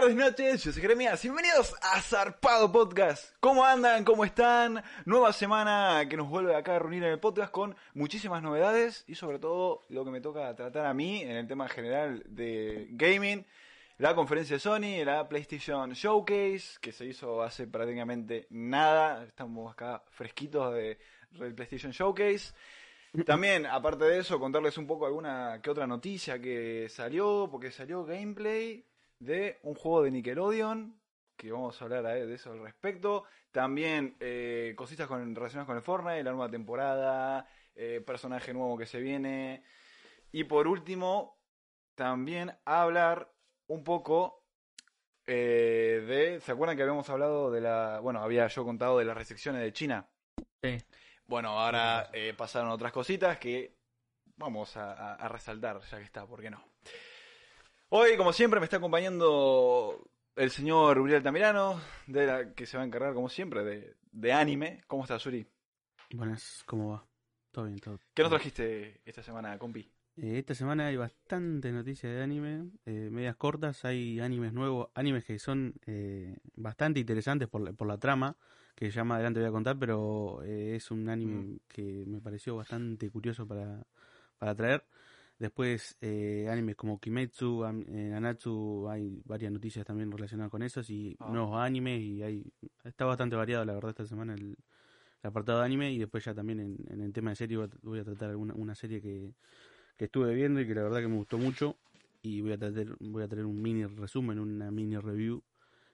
Tardes, noches, yo soy Jeremías, bienvenidos a Zarpado Podcast. ¿Cómo andan? ¿Cómo están? Nueva semana que nos vuelve acá a reunir en el podcast con muchísimas novedades y sobre todo lo que me toca tratar a mí en el tema general de gaming, la conferencia de Sony, la PlayStation Showcase, que se hizo hace prácticamente nada, estamos acá fresquitos de, PlayStation Showcase. También, aparte de eso, contarles un poco alguna que otra noticia que salió, porque salió gameplay de un juego de Nickelodeon, que vamos a hablar de eso al respecto. También eh, cositas con, relacionadas con el Fortnite, la nueva temporada, eh, personaje nuevo que se viene. Y por último, también hablar un poco eh, de... ¿Se acuerdan que habíamos hablado de la... Bueno, había yo contado de las restricciones de China? Sí. Bueno, ahora eh, pasaron otras cositas que vamos a, a- a resaltar, ya que está, ¿por qué no? Hoy, como siempre, me está acompañando el señor Uriel Tamirano, de la, que se va a encargar, como siempre, de, de anime. ¿Cómo estás, Uri? Buenas, ¿cómo va? Todo bien, todo. ¿Qué nos trajiste esta semana, compi? Eh, esta semana hay bastante noticias de anime, eh, medias cortas, hay animes nuevos, animes que son eh, bastante interesantes por la, por la trama, que ya más adelante voy a contar, pero eh, es un anime Mm. que me pareció bastante curioso para, para traer. Después, eh, animes como Kimetsu, am- eh, Nanatsu, hay varias noticias también relacionadas con esos y Ah. nuevos animes y hay está bastante variado la verdad esta semana el, el apartado de anime y después ya también en, en el tema de serie voy a, voy a tratar alguna, una serie que, que estuve viendo y que la verdad que me gustó mucho y voy a tratar, voy a tener un mini resumen, una mini review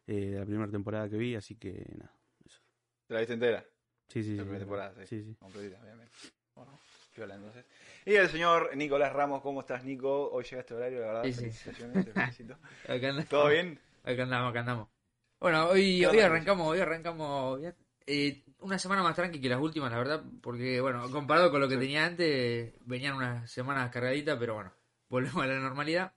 eh, de la primera temporada que vi, así que nada, eso. ¿Te la viste entera? Sí, sí, La sí, primera sí, temporada, sí. sí. Completita. Bueno, piola, entonces. Y el señor Nicolás Ramos, ¿cómo estás, Nico? Hoy llegaste a horario, la verdad. Sí, sí. Felicitaciones, te felicito. Acá andamos. ¿Todo bien? Acá andamos, acá andamos. Bueno, hoy, ¿Qué hoy arrancamos, hoy arrancamos. Eh, una semana más tranqui que las últimas, la verdad, porque, bueno, comparado con lo que Sí. tenía antes, venían unas semanas cargaditas, pero bueno, volvemos a la normalidad.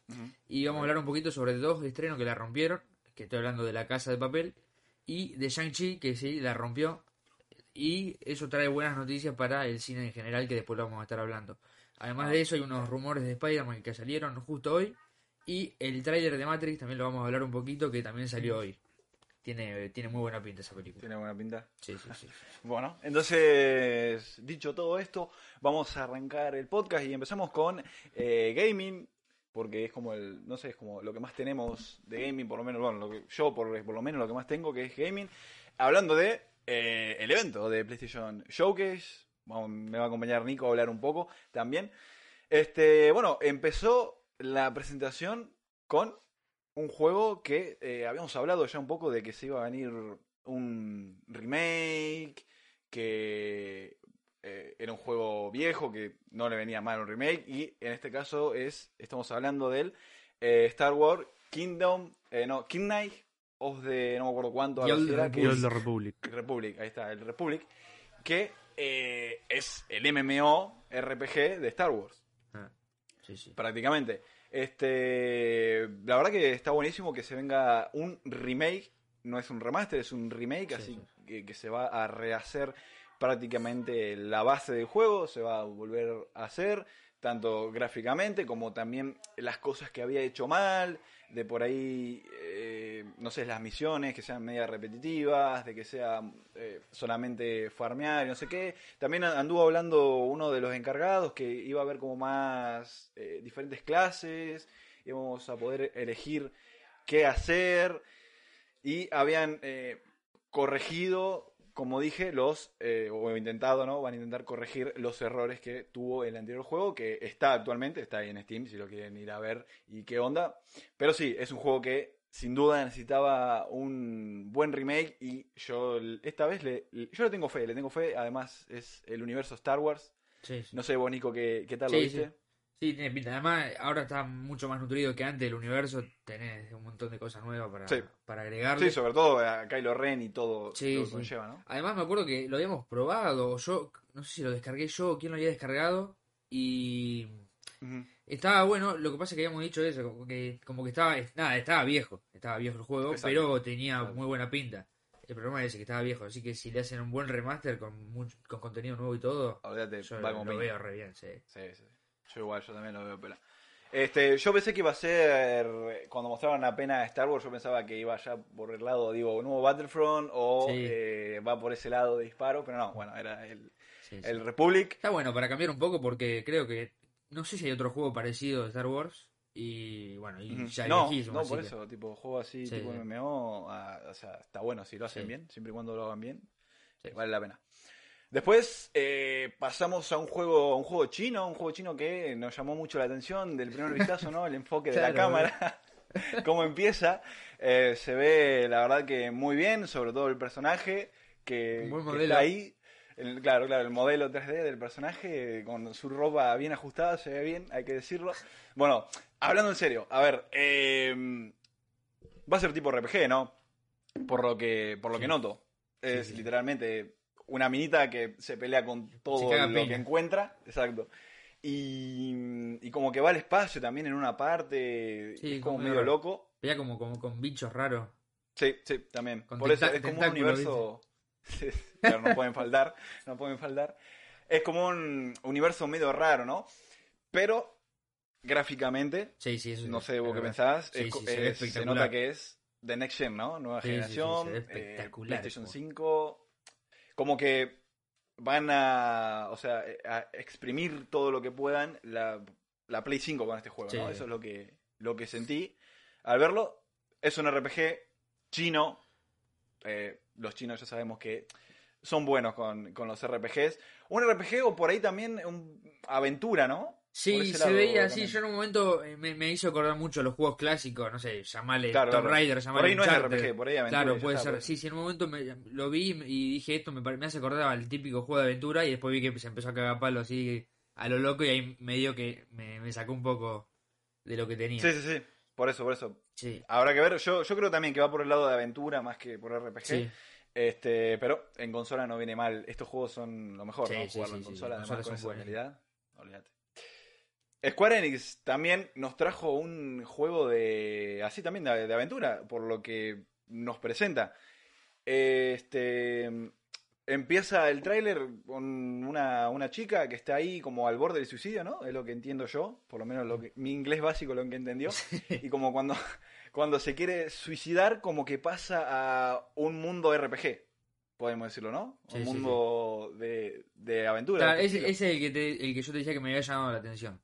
Y vamos a hablar un poquito sobre dos estrenos que la rompieron, que estoy hablando de La Casa de Papel, y de Shang-Chi, que sí, la rompió. Y eso trae buenas noticias para el cine en general, que después lo vamos a estar hablando. Además de eso, hay unos rumores de Spider-Man que salieron justo hoy. Y el tráiler de Matrix también lo vamos a hablar un poquito, que también salió hoy. Tiene, tiene muy buena pinta esa película. ¿Tiene buena pinta? Sí, sí, sí. Bueno, entonces, dicho todo esto, vamos a arrancar el podcast y empezamos con eh, gaming, porque es como el, no sé, es como lo que más tenemos de gaming, por lo menos, bueno, lo que, yo por, por lo menos lo que más tengo que es gaming. Hablando de eh, el evento de PlayStation Showcase, me va a acompañar Nico a hablar un poco también. Este, bueno, empezó la presentación con un juego que eh, habíamos hablado ya un poco de que se iba a venir un remake, que eh, era un juego viejo, que no le venía mal un remake, y en este caso es, estamos hablando del Star Wars Kingdom, no, King Knight of the, no me acuerdo cuánto, así era, que es- Republic. Republic, ahí está, el Republic, que eh, es el MMO RPG de Star Wars Ah, sí, sí. prácticamente. Este, la verdad que está buenísimo que se venga un remake, no es un remaster, es un remake, Sí, así sí. Que, que se va a rehacer prácticamente la base del juego, se va a volver a hacer, tanto gráficamente como también las cosas que había hecho mal, de por ahí, eh, no sé, las misiones que sean media repetitivas, de que sea eh, solamente farmear y no sé qué. También anduvo hablando uno de los encargados que iba a haber como más eh, diferentes clases, íbamos a poder elegir qué hacer y habían eh, corregido, como dije, los, eh, o intentado, ¿no? Van a intentar corregir los errores que tuvo el anterior juego, que está actualmente, está ahí en Steam, si lo quieren ir a ver y qué onda. Pero sí, es un juego que sin duda necesitaba un buen remake y yo esta vez le, yo le tengo fe, le tengo fe, además es el universo Star Wars. Sí, sí. No sé, vos Nico, ¿qué, qué tal lo Sí, viste? Sí, tiene pinta. Además, ahora está mucho más nutrido que antes el universo. Tenés un montón de cosas nuevas para, Sí. para agregarle. Sí, sobre todo a Kylo Ren y todo Sí, lo que sí. conlleva, ¿no? Además, me acuerdo que lo habíamos probado. Yo, no sé si lo descargué yo o quién lo había descargado. Y estaba bueno. Lo que pasa es que habíamos dicho eso. Como que, como que estaba. Nada, estaba viejo. Estaba viejo el juego. Exacto. Pero tenía Exacto. muy buena pinta. El problema es ese, que estaba viejo. Así que si le hacen un buen remaster con, con contenido nuevo y todo. Olvídate, Yo lo, lo veo re bien, sí. Sí, sí. Yo igual, yo también lo veo pela. Este, yo pensé que iba a ser, cuando mostraron apenas Star Wars, yo pensaba que iba ya por el lado, digo, nuevo Battlefront o Sí. eh, va por ese lado de disparo, pero no, bueno, era el, Sí, sí. el Republic. Está bueno para cambiar un poco porque creo que. No sé si hay otro juego parecido de Star Wars. Y bueno, y ya No, no, por que- eso, tipo, juego así, Sí, tipo. MMO, ah, o sea, está bueno si lo hacen bien, siempre y cuando lo hagan bien, vale la pena. Después eh, pasamos a un juego, a un juego chino, un juego chino que nos llamó mucho la atención del primer vistazo, ¿no? El enfoque de la cámara, cómo empieza. Eh, se ve, la verdad, que muy bien, sobre todo el personaje que, que está ahí. El- claro, claro, el modelo 3D del personaje con su ropa bien ajustada, se ve bien, hay que decirlo. Bueno, hablando en serio, a ver, eh, va a ser tipo RPG, ¿no? Por lo que, por lo Sí. que noto. Es Sí, sí. literalmente una minita que se pelea con todo lo que encuentra. Exacto. Y, y como que va al espacio también en una parte. Sí, es como como medio loco. Veía como, como con bichos raros. Sí, sí, también. Con Por eso es como un universo. Sí, claro, no pueden faltar. No pueden faltar. Es como un universo medio raro, ¿no? Pero gráficamente, Sí, sí, eso no sé vos qué pensás, Sí, es sí, se es- se nota que es de Next Gen, ¿no? Nueva generación, eh, PlayStation el 5. Como que van a, o sea, eh, a exprimir todo lo que puedan la, la Play 5 con este juego, Sí. ¿no? Eso es lo que, lo que sentí al verlo. Es un RPG chino. eh, los chinos ya sabemos que son buenos con, con los RPGs. Un RPG o por ahí también un aventura, ¿no? Por Sí, se veía así. Yo en un momento eh, me, me hizo acordar mucho los juegos clásicos. No sé, llamale Claro, Tomb claro. Raider, Por llamale ahí no es. RPG, por ahí aventura. Claro, puede está, ser. pues. Sí, sí, en un momento me, lo vi y dije esto me, me hace acordar al típico juego de aventura y después vi que se empezó a cagar palo así a lo loco y ahí me dio que me, me sacó un poco de lo que tenía. Sí, sí, sí. Por eso, por eso. Sí, Habrá que ver. Yo, yo creo también que va por el lado de aventura más que por RPG. sí. Este, pero en consola no viene mal. Estos juegos son lo mejor, Sí, ¿no? sí, Jugarlo sí, en consola, además con esa buenas. calidad. Olvídate. Square Enix también nos trajo un juego de. así también de, de aventura, por lo que nos presenta. Este. Empieza el tráiler con una, una chica que está ahí como al borde del suicidio, ¿no? Es lo que entiendo yo, por lo menos lo que, mi inglés básico lo que entendió. Y como cuando, cuando se quiere suicidar, como que pasa a un mundo RPG, podemos decirlo, ¿no? Sí, un sí, mundo De, de aventura. Claro, ese es el que, te- el que yo te decía que me había llamado la atención.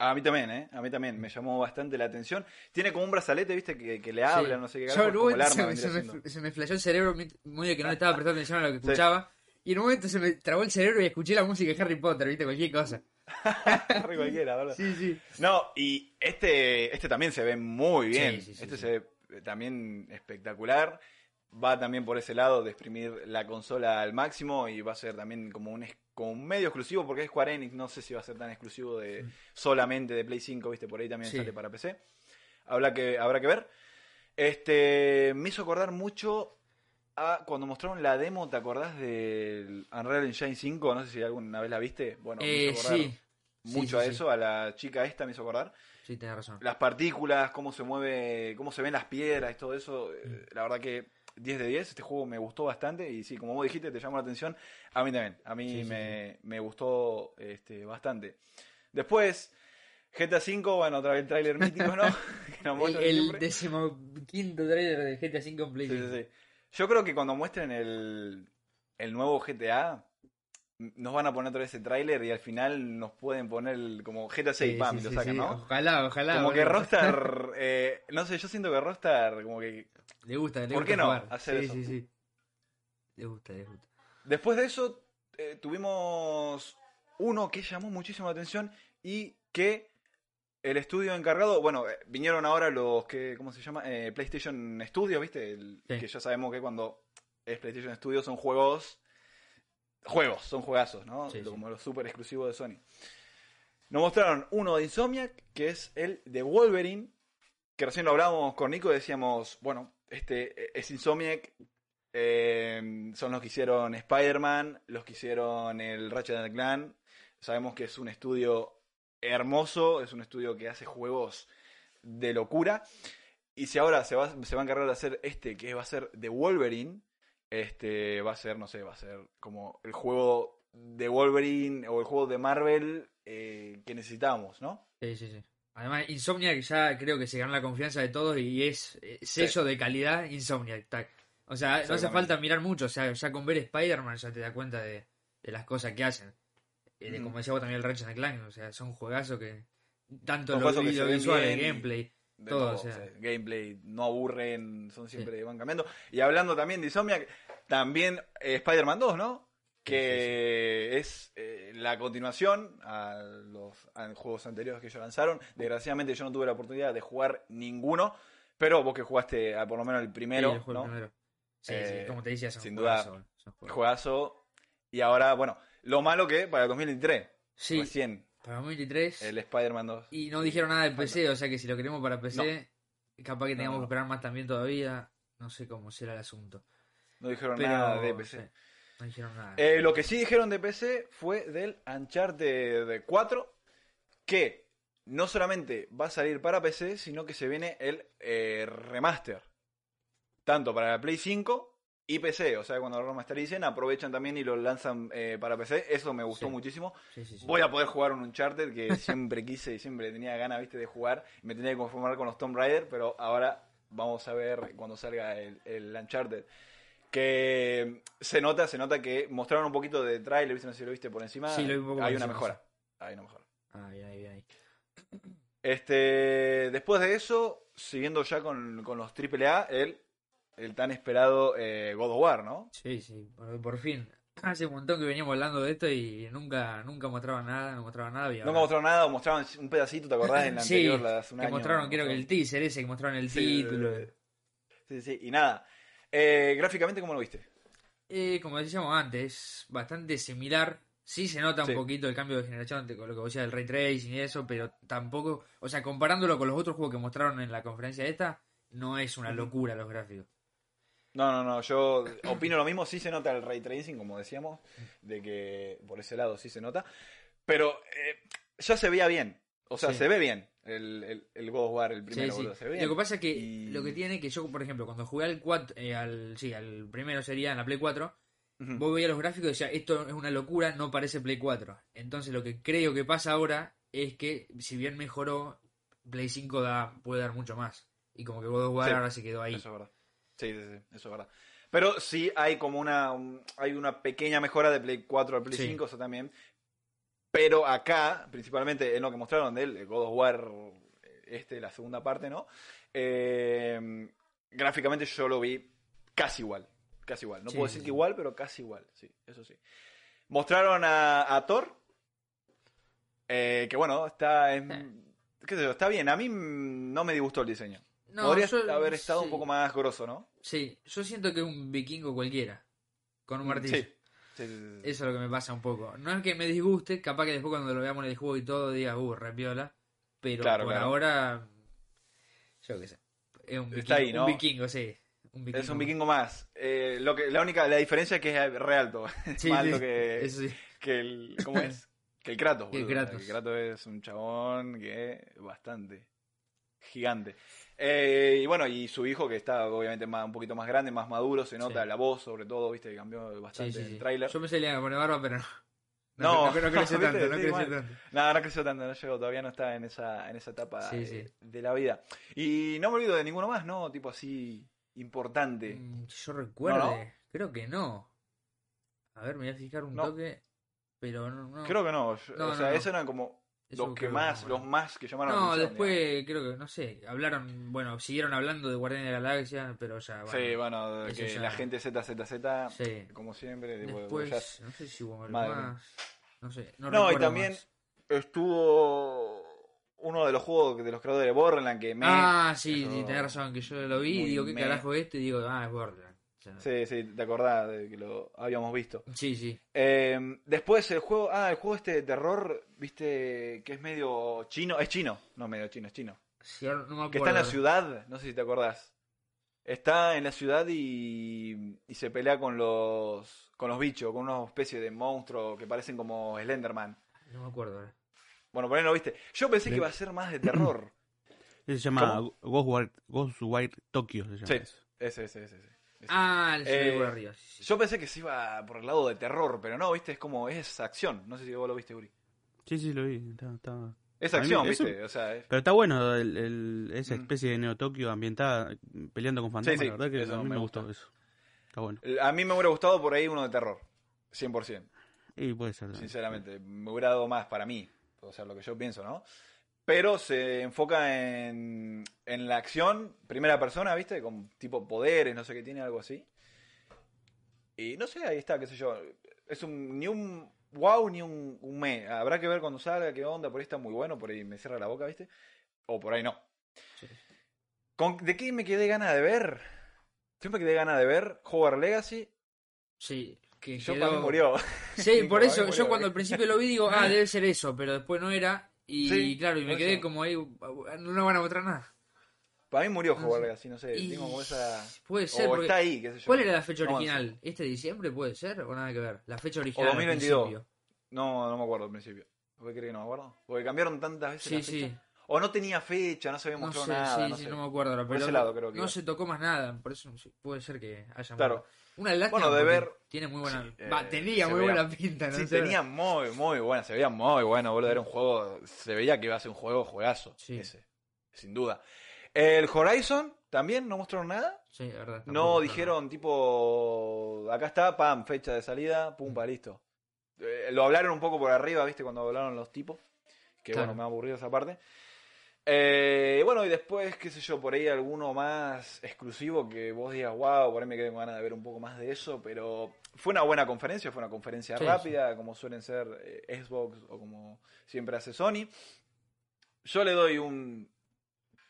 A mí también, ¿eh? A mí también me llamó bastante la atención. Tiene como un brazalete, ¿viste? Que, que le habla, Sí. no sé qué Yo arma se, me, se, me, flasheó el cerebro muy- de que no le estaba prestando atención a lo que Sí. escuchaba. Y en un momento se me trabó el cerebro y escuché la música de Harry Potter, ¿viste? Cualquier cosa. Re cualquiera, ¿verdad? Sí, sí. No, y este, este también se ve muy bien. Sí, este se ve también espectacular. Va también por ese lado de exprimir la consola al máximo y va a ser también como un, como un medio exclusivo porque es Square Enix. No sé si va a ser tan exclusivo de solamente de Play 5, viste, por ahí también Sí. sale para PC. Habrá que, habrá que ver. Este, me hizo acordar mucho a cuando mostraron la demo, ¿te acordás del Unreal Engine 5? No sé si alguna vez la viste. Bueno, me Eh, hizo acordar sí. Sí, mucho a eso, a la chica esta me hizo acordar Sí, tenés razón. las partículas, cómo se mueve, cómo se ven las piedras y todo eso. eh, Mm. La verdad que 10 de 10, este juego me gustó bastante y sí, como vos dijiste, te llamó la atención. A mí también, a mí Sí, sí, me, me gustó este, bastante. Después, GTA V, bueno, otra vez el tráiler mítico, ¿no? que nos El, decimoquinto trailer de GTA V en Sí, sí, PlayStation. sí. Yo creo que cuando muestren el, el nuevo GTA, nos van a poner otra vez ese tráiler y al final nos pueden poner el- como GTA 6, Sí, pam, sí, y lo sacan, sí. ¿no? Ojalá, ojalá. Como que. Rockstar, eh, no sé, yo siento que Rockstar como que Le gusta, le ¿Por gusta qué no jugar. hacer sí, eso? Sí, sí. Le gusta, le gusta. Después de eso, eh, tuvimos uno que llamó muchísimo la atención y que el estudio encargado, bueno, eh, vinieron ahora los que, ¿cómo se llama? Eh, PlayStation Studios, ¿viste? El- Sí. Que ya sabemos que cuando es PlayStation Studios son juegos, juegos, son juegazos, ¿no? Sí, sí. Como los super exclusivos de Sony. Nos mostraron uno de Insomniac, que es el de Wolverine, que recién lo hablábamos con Nico y decíamos, bueno, este es Insomniac, eh, son los que hicieron Spider-Man, los que hicieron el Ratchet and Clank. Sabemos que es un estudio hermoso, es un estudio que hace juegos de locura. Y si ahora se va, se va a encargar de hacer este, que va a ser de Wolverine, este va a ser, no sé, va a ser como el juego de Wolverine o el juego de Marvel eh, que necesitamos, ¿no? Sí, sí, sí. Además, Insomniac ya creo que se ganó la confianza de todos y es eh, sello de calidad Insomniac. tac. O sea, no hace falta mirar mucho. O sea, ya con ver Spider-Man ya te das cuenta de, de las cosas que hacen. Eh, de, Ujú. Como decía vos también el Ratchet and Clank. O sea, son juegazos que. Tanto Son lo, lo visual, el y- gameplay. De Todo, todo, o sea. o sea, gameplay, no aburren, son siempre van cambiando. Y hablando también de Insomniac, también eh, Spider-Man 2, ¿no? Que es eh, la continuación a los a juegos anteriores que ellos lanzaron. Desgraciadamente yo no tuve la oportunidad de jugar ninguno, pero vos que jugaste a por lo menos el primero, Sí, el juego ¿no? primero. Sí, Eh, sí, como te decía, sin duda. Juegazo. Y ahora, bueno, lo malo que para el 2023, Sí, recién, para 2023. el Spider-Man 2. Y no dijeron nada de PC, o sea que si lo queremos para PC, capaz que No, tengamos no. que esperar más también todavía. No sé cómo será el asunto. No dijeron Pero nada de PC. Sí, no dijeron nada. Eh, lo que sí dijeron de PC fue del Uncharted 4, que no solamente va a salir para PC, sino que se viene el eh, remaster. Tanto para la Play 5 y PC. O sea, cuando lo remastericen, aprovechan también y lo lanzan eh, para PC. Eso me gustó Sí. muchísimo. Sí, sí, sí. Voy a poder jugar un Uncharted que siempre quise y siempre tenía ganas, viste, de jugar. Me tenía que conformar con los Tomb Raider, pero ahora vamos a ver cuando salga el, el Uncharted. Que se nota, se nota que mostraron un poquito de trailer, viste, no sé si lo viste por encima. Sí, lo vi un poco por Hay una mejora. Hay una mejora. Ah, ahí, ahí. Este, después de eso, siguiendo ya con, con los AAA, el, el tan esperado eh, God of War, ¿no? Sí, sí, por, por fin. Hace un montón que veníamos hablando de esto y nunca nunca mostraban nada, no mostraban nada. Nunca ahora- mostraron nada, mostraban un pedacito, ¿te acordás? En la Sí, anterior, la de hace un que año, mostraron, creo que el teaser ese, que mostraron el Sí, título. Sí, sí, y nada. Eh, gráficamente, ¿cómo lo viste? Eh, como decíamos antes, bastante similar. Sí se nota Sí. un poquito el cambio de generación con lo que decía del ray tracing y eso, pero tampoco, o sea, comparándolo con los otros juegos que mostraron en la conferencia esta, no es una locura los gráficos. No, no, no, yo opino lo mismo, sí se nota el ray tracing, como decíamos, de que por ese lado sí se nota, pero eh, ya se veía bien, o sea, Sí. se ve bien el, el, el God of War, el primero, Sí, se ve bien. Lo que pasa es que Y- lo que tiene que yo, por ejemplo, cuando jugué al 4, eh, al, sí, al primero sería en la Play 4, Ujú. vos veías los gráficos y decías, esto es una locura, no parece Play 4. Entonces lo que creo que pasa ahora es que, si bien mejoró, Play 5 da, puede dar mucho más. Y como que God of War Sí, ahora se quedó ahí. Eso es verdad. Sí, sí, sí, eso es verdad. Pero sí hay como una, un- hay una pequeña mejora de Play 4 al Play Sí. 5, eso también. Pero acá, principalmente en lo que mostraron del el God of War, este, la segunda parte, ¿no? Eh, gráficamente yo lo vi casi igual. Casi igual. No Sí, puedo decir sí. que igual, pero casi igual. Sí, eso sí. Mostraron a, a Thor. eh, que bueno, está en- qué sé yo, está bien. A mí no me disgustó el diseño. No, Podría yo- haber estado un poco más grosso, ¿no? Sí, yo siento que es un vikingo cualquiera. Con un martillo. Sí. Sí. Eso es lo que me pasa un poco. No es que me disguste, capaz que después cuando lo veamos en el juego y todo digas, uh, repiola. Pero Claro, por claro. ahora, yo qué sé. Es un vikingo, Está ahí, ¿no? un vikingo sí. Un vikingo. Es un vikingo más. Eh, lo que, la única la diferencia es que es re alto. Sí, más sí, alto que, Eso sí. que el. ¿Cómo es? Que el Kratos. El. Kratos. El Kratos es un chabón que es bastante gigante. Eh, y bueno, y su hijo que está obviamente más, un poquito más grande, más maduro, se nota Sí. la voz sobre todo, viste, que cambió bastante sí, sí. el tráiler. Yo pensé que le iba a poner barba, pero no. No, no, no crece ¿viste? tanto, no mal. tanto. No, no creció tanto, no llegó, todavía no está en esa, en esa etapa eh, de la vida. Y no me olvido de ninguno más, ¿no? Tipo así importante. Mm, yo recuerde, ¿No, no? creo que no. A ver, me voy a fijar un No. toque, pero no. no. Creo que no. No, o no, sea, no. esos eran como Eso los que más, los más que llamaron la No, atención, después creo que, no sé, hablaron, bueno, siguieron hablando de Guardianes de la Galaxia, pero ya, bueno. sí, bueno, que ya- la gente ZZZ, Sí. como siempre, tipo, Después, ya- no sé si hubo más. No sé, no, No, y también más. estuvo uno de los juegos de los creadores de Borderlands que me... Ah, sí, tenés razón, que yo lo vi digo, ¿qué me- carajo es esto? Y digo, ah, es Borderlands. Sea, Sí, sí, te acordás de que lo habíamos visto. sí, sí. Eh, después el juego, ah, el juego este de terror, viste, que es medio chino, es chino, no medio chino, es chino. Sí, no me acuerdo. Que está en la ciudad, no sé si te acordás. Está en la ciudad y, y se pelea con los con los bichos, con una especie de monstruo que parecen como Slenderman. No me acuerdo ahora. Bueno, por ahí no viste. Yo pensé que iba a ser más de terror. Ese se llama. Ghostwire, Ghostwire Tokyo. Se llama Sí. ese. Ese, ese, ese. Ah, el Eh, por arriba. Sí, sí. Yo pensé que se iba por el lado de terror, pero no, viste, es como, es acción. No sé si vos lo viste, Uri. Sí, sí, lo vi. Está, está- Es mí acción, eso- viste, o sea, es- Pero está bueno el, el- esa Mm. especie de Neo Tokio ambientada peleando con fantasmas. sí, la verdad que eso a mí me gusta. gustó eso. Está bueno. A mí me hubiera gustado por ahí uno de terror. 100%. Y puede ser. Sinceramente, me hubiera dado más para mí. O sea, lo que yo pienso, ¿no? Pero se enfoca en, en la acción, primera persona, ¿viste? Con tipo poderes, no sé qué tiene, algo así. Y no sé, ahí está, qué sé yo. Es un, ni un wow ni un, un me. Habrá que ver cuando salga, qué onda. Por ahí está muy bueno, por ahí me cierra la boca, ¿viste? O por ahí no. Sí. ¿Con- ¿De qué me quedé gana de ver? Me quedé gana de ver Hogwarts Legacy. Sí, que Yo quedó- para mí murió. Sí, por eso, murió, yo cuando al principio lo vi digo, ah, debe ser eso, pero después no era. Y Sí, claro, y me quedé eso. como ahí, no van a mostrar nada. Para mí murió No sé. Legacy, no sé. Y Tengo como esa. Puede ser, O está ahí, qué sé yo. ¿Cuál era la fecha No original? ¿Este diciembre puede ser o nada que ver? La fecha original. al 2022. principio. No, no me acuerdo al principio. ¿Por qué crees que no me acuerdo? Porque cambiaron tantas veces Sí, la fecha. sí. O no tenía fecha, no se había No mostrado sé, nada. sí, no sí, sé. no me acuerdo ahora, Por pero ese lado creo que no iba. se tocó más nada, por eso puede ser que haya Claro. muerto. Una lástima Bueno, de ver- tiene muy buena, Sí, eh, tenía se muy veía- buena pinta, ¿no? Sí, sé. tenía muy, muy bueno. Se veía muy bueno, boludo. Era un juego. Se veía que iba a ser un juego juegazo. Sí. Ese. Sin duda. El Horizon también no mostraron nada. Sí, la verdad. No dijeron, tipo. Acá está, pam, fecha de salida, pum, pa, listo. Eh, lo hablaron un poco por arriba, ¿viste? Cuando hablaron los tipos. Que Claro. bueno, me ha aburrido esa parte. Eh, bueno, y después, qué sé yo, por ahí alguno más exclusivo que vos digas, wow, por ahí me quedé con ganas de ver un poco más de eso, pero fue una buena conferencia, fue una conferencia Sí, rápida, como suelen ser eh, Xbox o como siempre hace Sony. Yo le doy un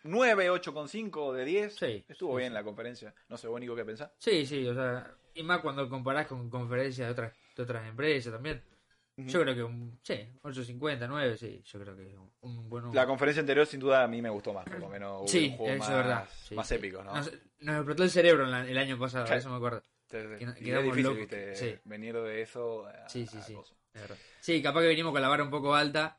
9, 8,5 de 10. Sí, Estuvo bien la conferencia, no sé, vos Nico, ¿qué pensás? Sí, sí, o sea, y más cuando comparás con conferencias de otras, de otras empresas también. Yo creo que un, sí, 8.50, 9, sí, yo creo que un, un buen La conferencia anterior sin duda a mí me gustó más, por lo menos hubo Sí, un juego eso más, es verdad. sí, más sí. épico, ¿no? Nos, nos explotó el cerebro en la- el año pasado, eso me acuerdo. Que quedamos difícil, locos. viste, Sí. venir de eso a, Sí, sí, a sí. es. Sí, capaz que venimos con la vara un poco alta,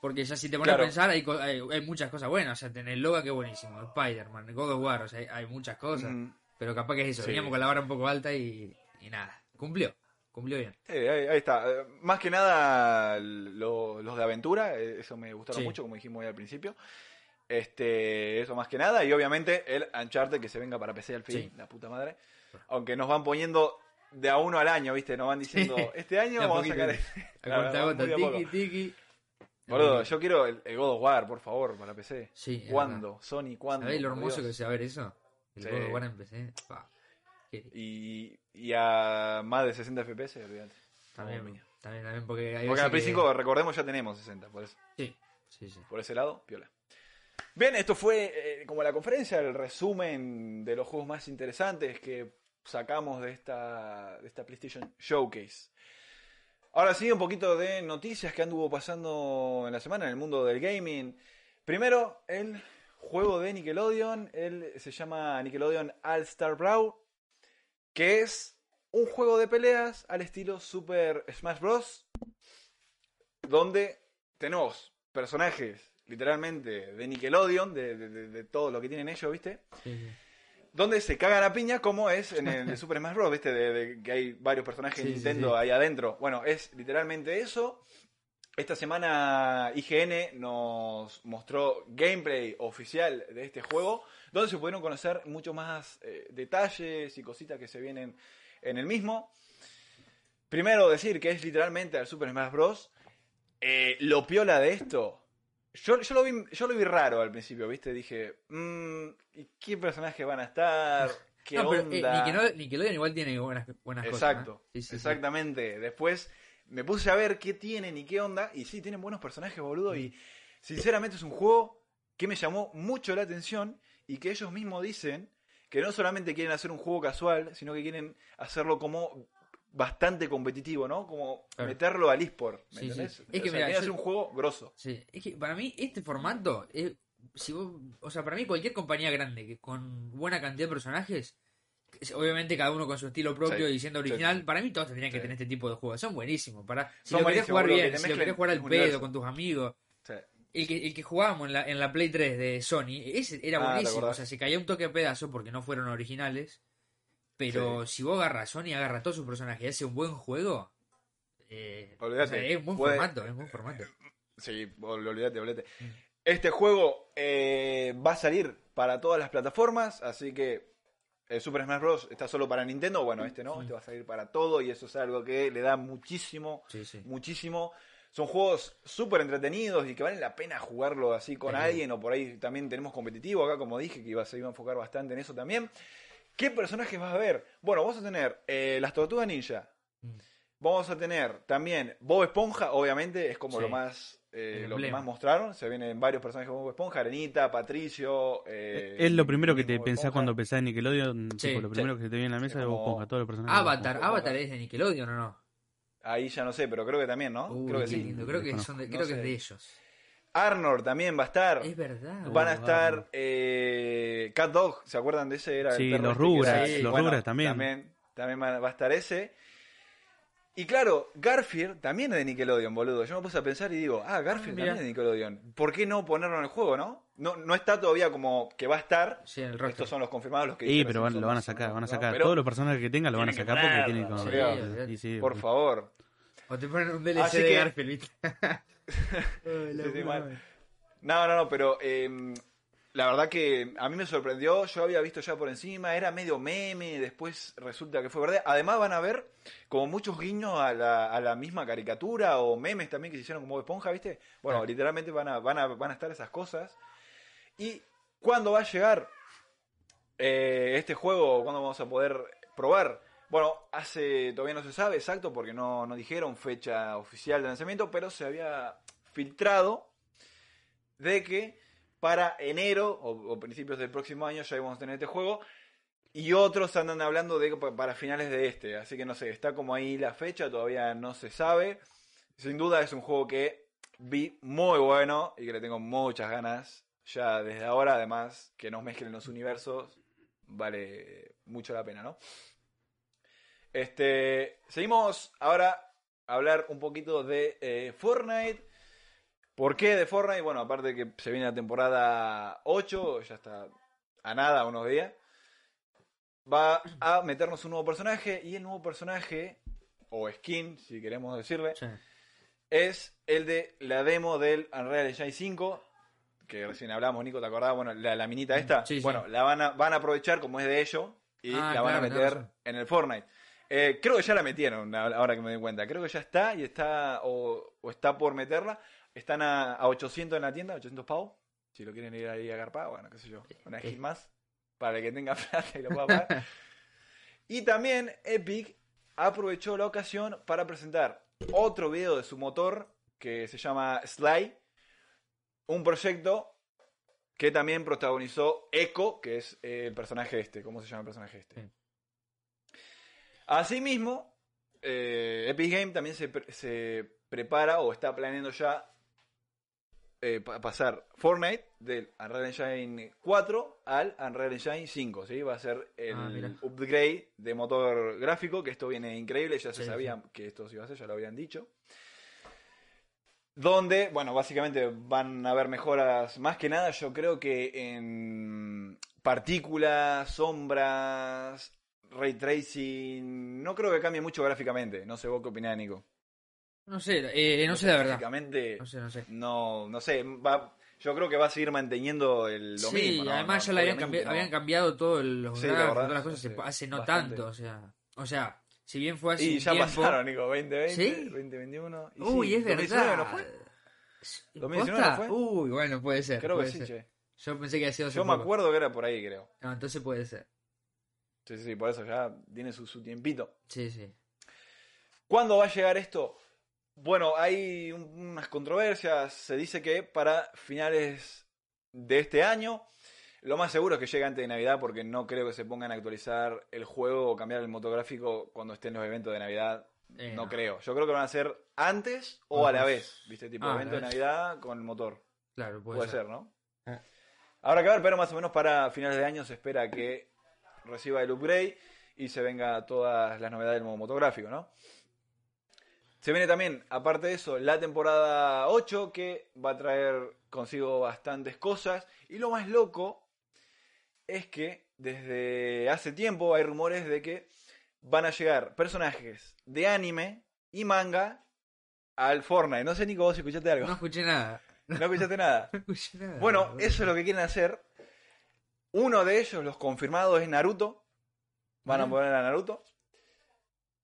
porque ya si te pones Claro. a pensar, hay, hay, hay muchas cosas buenas. O sea, tenés Loga, que buenísimo, Spider-Man, God of War, o sea, hay, hay muchas cosas. Pero capaz que es eso, Sí. veníamos con la vara un poco alta y, y nada, cumplió, cumplió bien. Sí, ahí, ahí está. Eh, Más que nada lo- los de aventura, eh, eso me gustaron Sí. mucho, como dijimos ya al principio. Este, eso más que nada. Y obviamente el Uncharted que se venga para PC al fin, Sí. la puta madre. Aunque nos van poniendo de a uno al año, ¿viste? Nos van diciendo, este año a vamos a poquito. sacar... A Claro, gota, a tiki, tiki. Boludo, yo quiero el, el God of War, por favor, para PC. Sí, ¿Cuándo? Sony, ¿cuándo? ¿Sabés lo hermoso Dios. que se va a ver eso? El Sí. God of War en PC. Pa. Y, y a más de 60 FPS, olvídate. También, también, también, porque hay Porque en veces Play que- 5, recordemos, ya tenemos 60, por eso. Sí, sí, sí. Por ese lado, piola. Bien, esto fue eh, como la conferencia, el resumen de los juegos más interesantes que sacamos de esta, de esta PlayStation Showcase. Ahora sí, un poquito de noticias que anduvo pasando en la semana en el mundo del gaming. Primero, el juego de Nickelodeon, él se llama Nickelodeon All Star Brawl, que es un juego de peleas al estilo Super Smash Bros. Donde tenemos personajes literalmente de Nickelodeon, de, de- de- de todo lo que tienen ellos, ¿viste? sí, sí. Donde se cagan a piña como es en el de Super Smash Bros, ¿viste? De, que hay varios personajes de sí, Nintendo ahí adentro. Bueno, es literalmente eso. Esta semana IGN nos mostró gameplay oficial de este juego, donde se pudieron conocer mucho más eh, detalles y cositas que se vienen en el mismo. Primero decir que es literalmente al Super Smash Bros. Eh, lo piola de esto. Yo, yo, lo vi, yo lo vi raro al principio, ¿viste? Dije, mmm, ¿y qué personajes van a estar? ¿Qué No, pero, eh, onda? Nickelodeon, Nickelodeon igual tiene buenas, buenas Exacto, cosas. ¿eh? Sí, sí, sí. exactamente. Después me puse a ver qué tienen y qué onda. Y sí, tienen buenos personajes, boludo. Y sinceramente es un juego que me llamó mucho la atención y que ellos mismos dicen que no solamente quieren hacer un juego casual, sino que quieren hacerlo como bastante competitivo, ¿no? Como Claro. meterlo al eSport, ¿me Sí, sí. entendés? Es que O sea, mira, yo- un juego grosso. Sí, es que para mí este formato, es, si vos, o sea, para mí cualquier compañía grande que con buena cantidad de personajes, es- obviamente cada uno con su estilo propio Sí, y siendo sí. original, para mí todos tendrían que Sí. tener este tipo de juegos. Son buenísimos. Para, si Son lo querés jugar que bien, si lo querés jugar al pedo con tus amigos. El que, el que jugábamos en la, en la Play 3 de Sony, ese era Ah, ¿te buenísimo. O sea, se caía un toque a pedazo porque no fueron originales. Pero si vos agarras Sony, agarra todos sus personajes y hace un buen juego. Eh, o Olvídate, sea, es un buen puede- formato, es un buen formato. Sí, ol- olvídate, olvídate. Mm. Este juego eh, va a salir para todas las plataformas, así que el Super Smash Bros. está solo para Nintendo. Bueno, este no, este va a salir para todo y eso es algo que le da muchísimo, Sí, sí. muchísimo. Son juegos súper entretenidos y que valen la pena jugarlo así con Sí. alguien o por ahí también tenemos competitivo acá, como dije, que iba, se iba a enfocar bastante en eso también. ¿Qué personajes vas a ver? Bueno, vamos a tener eh, las Tortugas Ninja. Mm. Vamos a tener también Bob Esponja, obviamente, es como lo más eh, lo que más mostraron. Se vienen varios personajes como Bob Esponja, Arenita, Patricio. eh, es lo primero que te Bob pensás Esponja. cuando pensás en Nickelodeon. Sí, tipo, lo sí. primero que se te viene a la mesa Es es Bob como Esponja, todos los personajes. Bob Avatar. Avatar es de Nickelodeon o no? Ahí ya no sé, pero creo que también, ¿no? Uy, creo que sí. lindo, creo que, son de, No creo que es de ellos. Arnold también va a estar. Es verdad. Van a estar eh, Cat Dog, ¿se acuerdan de ese? Era el Sí, perro los este Rugrats, los Rugrats también. También, también va a estar ese. Y claro, Garfield también es de Nickelodeon, boludo. Yo me puse a pensar y digo, ah, Garfield mira. también es de Nickelodeon. ¿Por qué no ponerlo en el juego, no? No, no está todavía como que va a estar. Sí, el. Estos son los confirmados, los que Sí, pero van- lo van a sacar, van a sacar. pero Todos los personajes que tengan lo van a sacar porque tienen sí, como. y sí, Por favor. O te ponen un DLC Así de que- Garfield, ¿viste? Sí, sí. No, no, no, pero eh, la verdad que a mí me sorprendió. Yo había visto ya por encima, era medio meme, después resulta que fue verdad. Además, van a ver como muchos guiños a la, a la misma caricatura o memes también que se hicieron como Bob Esponja, ¿viste? Bueno, Ah. literalmente van a, van, a, van a estar esas cosas. ¿Y cuándo va a llegar eh, este juego? ¿Cuándo vamos a poder probar? Bueno, hace todavía no se sabe exacto porque no, no dijeron fecha oficial de lanzamiento, pero se había filtrado de que para enero o, principios del próximo año ya íbamos a tener este juego. Y otros andan hablando de para finales de este. Así que no sé, está como ahí la fecha, todavía no se sabe. Sin duda es un juego que vi muy bueno y que le tengo muchas ganas. Ya desde ahora, además, que nos mezclen los universos, vale mucho la pena, ¿no? Este, seguimos ahora a hablar un poquito de eh, Fortnite. ¿Por qué de Fortnite? Bueno, aparte de que se viene la temporada 8, ya está a nada, unos días. Va a meternos un nuevo personaje y el nuevo personaje, o skin, si queremos decirle, Sí. es el de la demo del Unreal Engine 5, que recién hablamos, Nico, ¿te acordás? Bueno, la, la minita esta, Sí, sí. bueno, la van a, van a aprovechar como es de ellos y Ah, la van a claro, meter en el Fortnite. Eh, creo que ya la metieron, ahora que me doy cuenta. Creo que ya está y está, o, o está por meterla. Están a, a 800 en la tienda, 800 pavos. Si lo quieren ir ahí a agarpar, bueno, qué sé yo. Una skin más para el que tenga plata y lo pueda pagar. y también Epic aprovechó la ocasión para presentar otro video de su motor que se llama Sly. Un proyecto que también protagonizó Echo, que es eh, el personaje este. ¿Cómo se llama el personaje este? Sí. Asimismo, eh, Epic Game también se, pre- se prepara o está planeando ya eh, pa- pasar Fortnite del Unreal Engine 4 al Unreal Engine 5. ¿sí? Va a ser el Ah, upgrade de motor gráfico, que esto viene increíble, ya se Sí, sabía que esto se iba a hacer, ya lo habían dicho. Donde, bueno, básicamente van a haber mejoras más que nada, yo creo que en partículas, sombras, ray tracing, no creo que cambie mucho gráficamente. No sé vos qué opinás, Nico. No sé, eh, no sé la verdad. Gráficamente, No sé, no sé. no, no sé, va, yo creo que va a seguir manteniendo el, lo sí, mismo. ¿no? además ya le habían, no. habían cambiado todos los Sí, la verdad, todas las cosas sí, se- hace no bastante. tanto, o sea, o sea, si bien fue hace Y ya tiempo, pasaron, Nico, 2020, ¿Sí? 2021. y Uy, sí, es 2019 verdad. ¿no fue? ¿Posta? 2019 no fue? Uy, bueno, puede ser. Creo que puede sí, ser. che. Yo pensé que había sido hace Yo me poco. acuerdo que era por ahí, creo. No, entonces puede ser. Sí, sí, sí, por eso ya tiene su, su tiempito. Sí, sí. ¿Cuándo va a llegar esto? Bueno, hay un- unas controversias. Se dice que para finales de este año, lo más seguro es que llegue antes de Navidad, porque no creo que se pongan a actualizar el juego o cambiar el motográfico cuando estén los eventos de Navidad. Eh, no, no. creo. Yo creo que van a ser antes o a la vez. ¿Viste? Tipo Ah, evento de. Navidad con el motor. Claro, puede, Puede, ser. ¿no? Ah. Habrá que ver, pero más o menos para finales de año se espera que reciba el upgrade y se venga todas las novedades del modo motográfico, ¿no? Se viene también, aparte de eso, la temporada 8 que va a traer consigo bastantes cosas. Y lo más loco es que desde hace tiempo hay rumores de que van a llegar personajes de anime y manga al Fortnite. No sé, Nico, vos escuchaste algo. No escuché nada. ¿No escuchaste nada? No escuché nada. Bueno, eso es lo que quieren hacer. Uno de ellos, los confirmados, es Naruto. Van a poner a Naruto.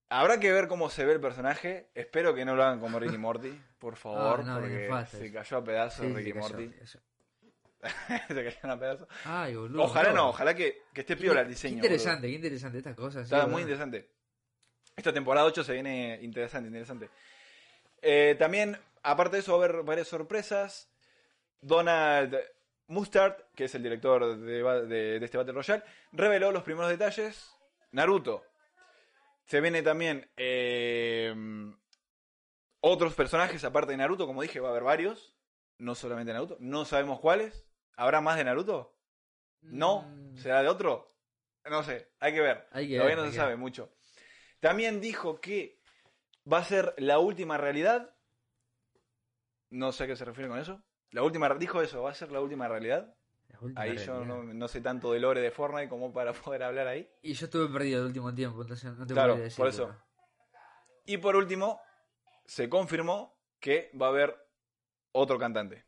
Habrá que ver cómo se ve el personaje. Espero que no lo hagan como Ricky Morty, por favor, Ah, no, porque se cayó a pedazos Sí, Ricky cayó, Morty. se cayó a pedazos. Ay, boludo. Ojalá no, ojalá que, que esté Qué- piola el qué diseño. interesante, boludo. qué interesante estas cosas. Está muy interesante. Esta temporada 8 se viene interesante, interesante. Eh, también, aparte de eso, va a haber varias sorpresas. Donald Mustard, que es el director de, de- de este Battle Royale, reveló los primeros detalles. Naruto. Se viene también eh, otros personajes aparte de Naruto, como dije, va a haber varios. No solamente Naruto. No sabemos cuáles. ¿Habrá más de Naruto? ¿No? Mm, ¿Será de otro? No sé, hay que ver. Hay que Todavía ver, no se que sabe ver. mucho. También dijo que va a ser la última realidad. No sé a qué se refiere con eso. La última, dijo eso, va a ser la última realidad. Ahí yo no, no sé tanto de lore de Fortnite como para poder hablar ahí. Y yo estuve perdido el último tiempo, entonces no te Claro, podría decir. por eso. pero- Y por último, se confirmó que va a haber otro cantante.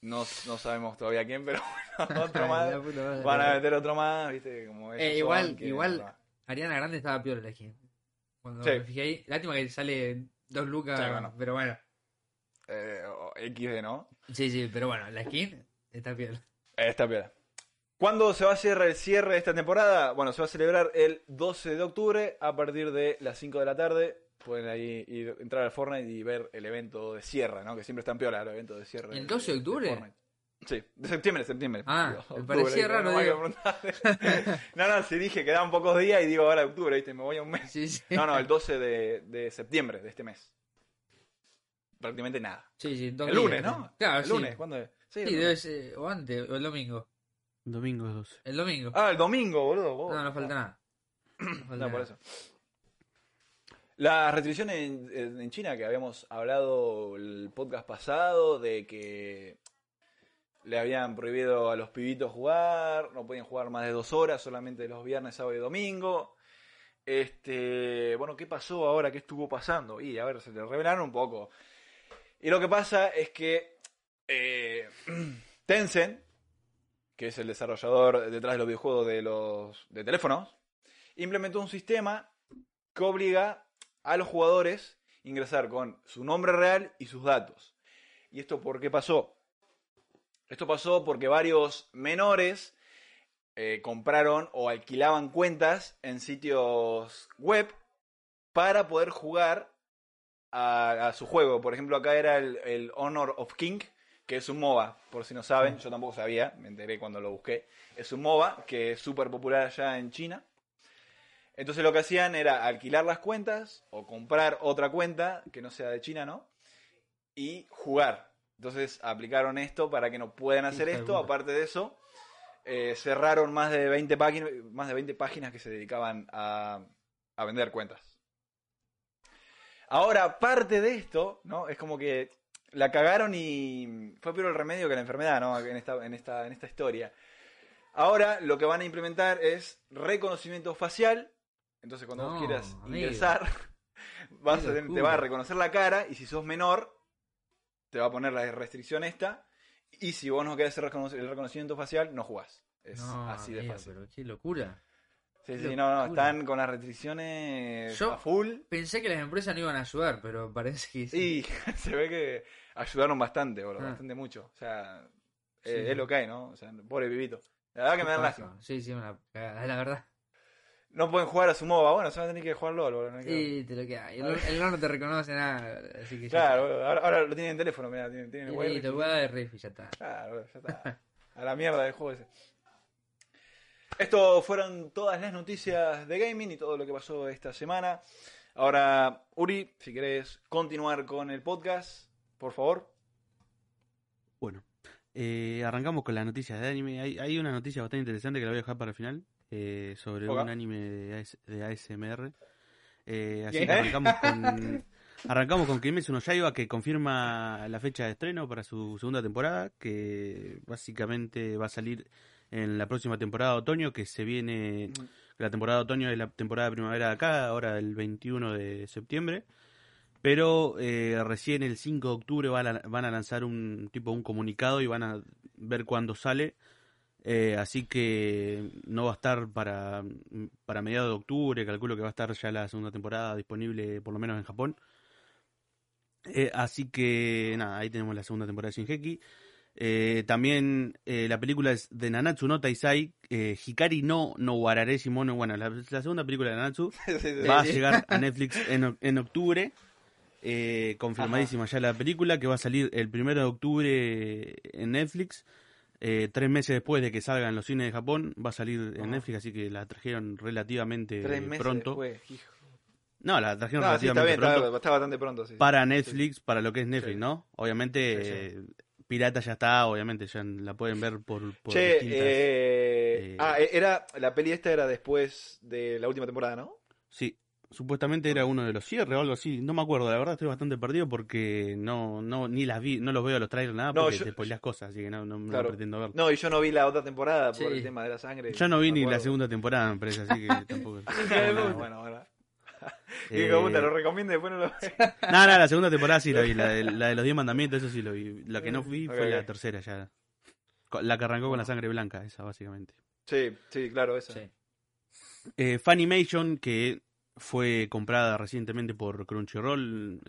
No, no sabemos todavía quién, pero bueno, otro más. madre. Van a meter otro más, viste, como Eh, igual- que- igual- Ariana Grande estaba peor la skin. Cuando Sí. me fijé ahí, lástima que sale dos lucas, Sí, bueno. pero bueno. Eh, XD, ¿no? Sí, sí, pero bueno, la skin está peor. Esta piedra. ¿Cuándo se va a hacer el cierre de esta temporada? Bueno, se va a celebrar el 12 de octubre a partir de las 5 de la tarde. Pueden ahí ir, entrar al Fortnite y ver el evento de cierre, ¿no? Que siempre están piola los eventos de cierre. ¿El 12 de octubre? Fortnite. Sí, de septiembre, de septiembre. Ah, Digo, me octubre, parecía raro, no, digo. no, no, si dije que quedaban pocos días y digo ahora octubre, ¿viste? Me voy a un mes. Sí, sí. No, no, el 12 de, de septiembre de este mes. Prácticamente nada. Sí, sí, El lunes. ¿no? Claro, el sí. lunes, ¿cuándo es? Sí, el Sí, lunes. debe ser, o antes, o el domingo. Domingo es 12. El domingo. Ah, el domingo, boludo. vos. no, no falta nada. No, falta No, por nada. eso. Las restricciones en, en- China que habíamos hablado el podcast pasado de que le habían prohibido a los pibitos jugar, no podían jugar más de dos horas, solamente los viernes, sábado y domingo. Este, bueno, ¿qué pasó ahora? ¿Qué estuvo pasando? Y a ver, se le revelaron un poco. Y lo que pasa es que eh, Tencent, que es el desarrollador detrás de los videojuegos de los de teléfonos, implementó un sistema que obliga a los jugadores a ingresar con su nombre real y sus datos. ¿Y esto por qué pasó? Esto pasó porque varios menores eh, compraron o alquilaban cuentas en sitios web para poder jugar a, su juego. Por ejemplo, acá era el Honor of King, que es un MOBA, por si no saben, yo tampoco sabía, me enteré cuando lo busqué. Es un MOBA que es súper popular allá en China. Entonces lo que hacían era alquilar las cuentas o comprar otra cuenta que no sea de China, ¿no? Y jugar. Entonces aplicaron esto para que no puedan hacer Hija esto. Aparte de eso, eh, cerraron más de 20 páginas, más de 20 páginas que se dedicaban a, a vender cuentas. Ahora, parte de esto, ¿no? Es como que la cagaron y fue peor el remedio que la enfermedad, ¿no? En esta, en esta, en esta historia. Ahora lo que van a implementar es reconocimiento facial. Entonces cuando vos quieras amigo. ingresar, vas Qué a tener- te va a reconocer la cara y si sos menor, te va a poner la restricción esta. Y si vos no querés el reconocimiento facial, no jugás. Es No, así de amigo, fácil. pero qué locura. Sí, sí, no, no, están con las restricciones Yo- a full. Pensé que las empresas no iban a ayudar, pero parece que sí. Y se ve que ayudaron bastante, boludo, Ah. bastante mucho. O sea, Sí, eh, sí. es lo que hay, ¿no? O sea, pobre vivito. La verdad que me da Qué lástima. Sí, sí, una la verdad. No pueden jugar a su MOBA, bueno, se van a tener que jugar LOL, boludo. no hay que- Y te lo que hay. El, el LOL no te reconoce nada. Así que ya Claro, ahora, ahora lo tienen en teléfono, mirá, tienen, tienen el. Y te voy a dar riff y ya está. Claro, ya está. A la mierda del juego ese. Esto fueron todas las noticias de gaming y todo lo que pasó esta semana. Ahora, Uri, si querés continuar con el podcast, por favor. Bueno, eh, arrancamos con las noticias de anime. Hay, hay una noticia bastante interesante que la voy a dejar para el final eh, sobre un anime de, AS de ASMR. Eh, así que arrancamos con, arrancamos con Kimetsu no Yaiba que confirma la fecha de estreno para su segunda temporada, que básicamente va a salir en la próxima temporada de otoño, que se viene... La temporada de otoño es la temporada de primavera de acá, ahora el 21 de septiembre. Pero eh, recién el 5 de octubre van a, van a lanzar un tipo un comunicado y van a ver cuándo sale. Eh, así que no va a estar para, para mediados de octubre, calculo que va a estar ya la segunda temporada disponible por lo menos en Japón. Eh, así que nada, ahí tenemos la segunda temporada de Shingeki. Eh, también eh, la película es de Nanatsu no Taisai, eh, Hikari no no Warare Shimono. Bueno, la, la segunda película de Nanatsu Sí, sí, sí. va a llegar a Netflix en, en octubre. Eh, confirmadísima ya la película que va a salir el primero de octubre en Netflix. Eh, tres meses después de que salga en los cines de Japón, va a salir en. Netflix, así que la trajeron relativamente Tres meses pronto. después, hijo. No, la trajeron No, sí, está relativamente bien, pronto está, está bastante pronto. Sí. para Netflix, para lo que es Netflix. ¿no? Obviamente, eh, Pirata ya está, obviamente, ya la pueden ver por, por Che, distintas- eh, eh, ah, era, la peli esta era después de la última temporada, ¿no? Sí, supuestamente era uno de los cierres o algo así. No me acuerdo, la verdad estoy bastante perdido porque no, no, ni las vi, no los veo a los trailers nada No, porque yo- te spoileas cosas, así que no, no, no pretendo ver. No, y yo no vi la otra temporada por Sí. el tema de la sangre. Yo no vi ni la segunda temporada, me parece, así que tampoco. bueno, bueno, Eh, de puta, lo recomiendo y después no lo No, no, la segunda temporada sí la vi, la de, la de los 10 mandamientos, eso sí lo vi. La que no vi fue Ok, la tercera ya. La que arrancó con la sangre blanca, esa básicamente. Sí, sí, claro, esa. Sí. Eh, Funimation, que fue comprada recientemente por Crunchyroll,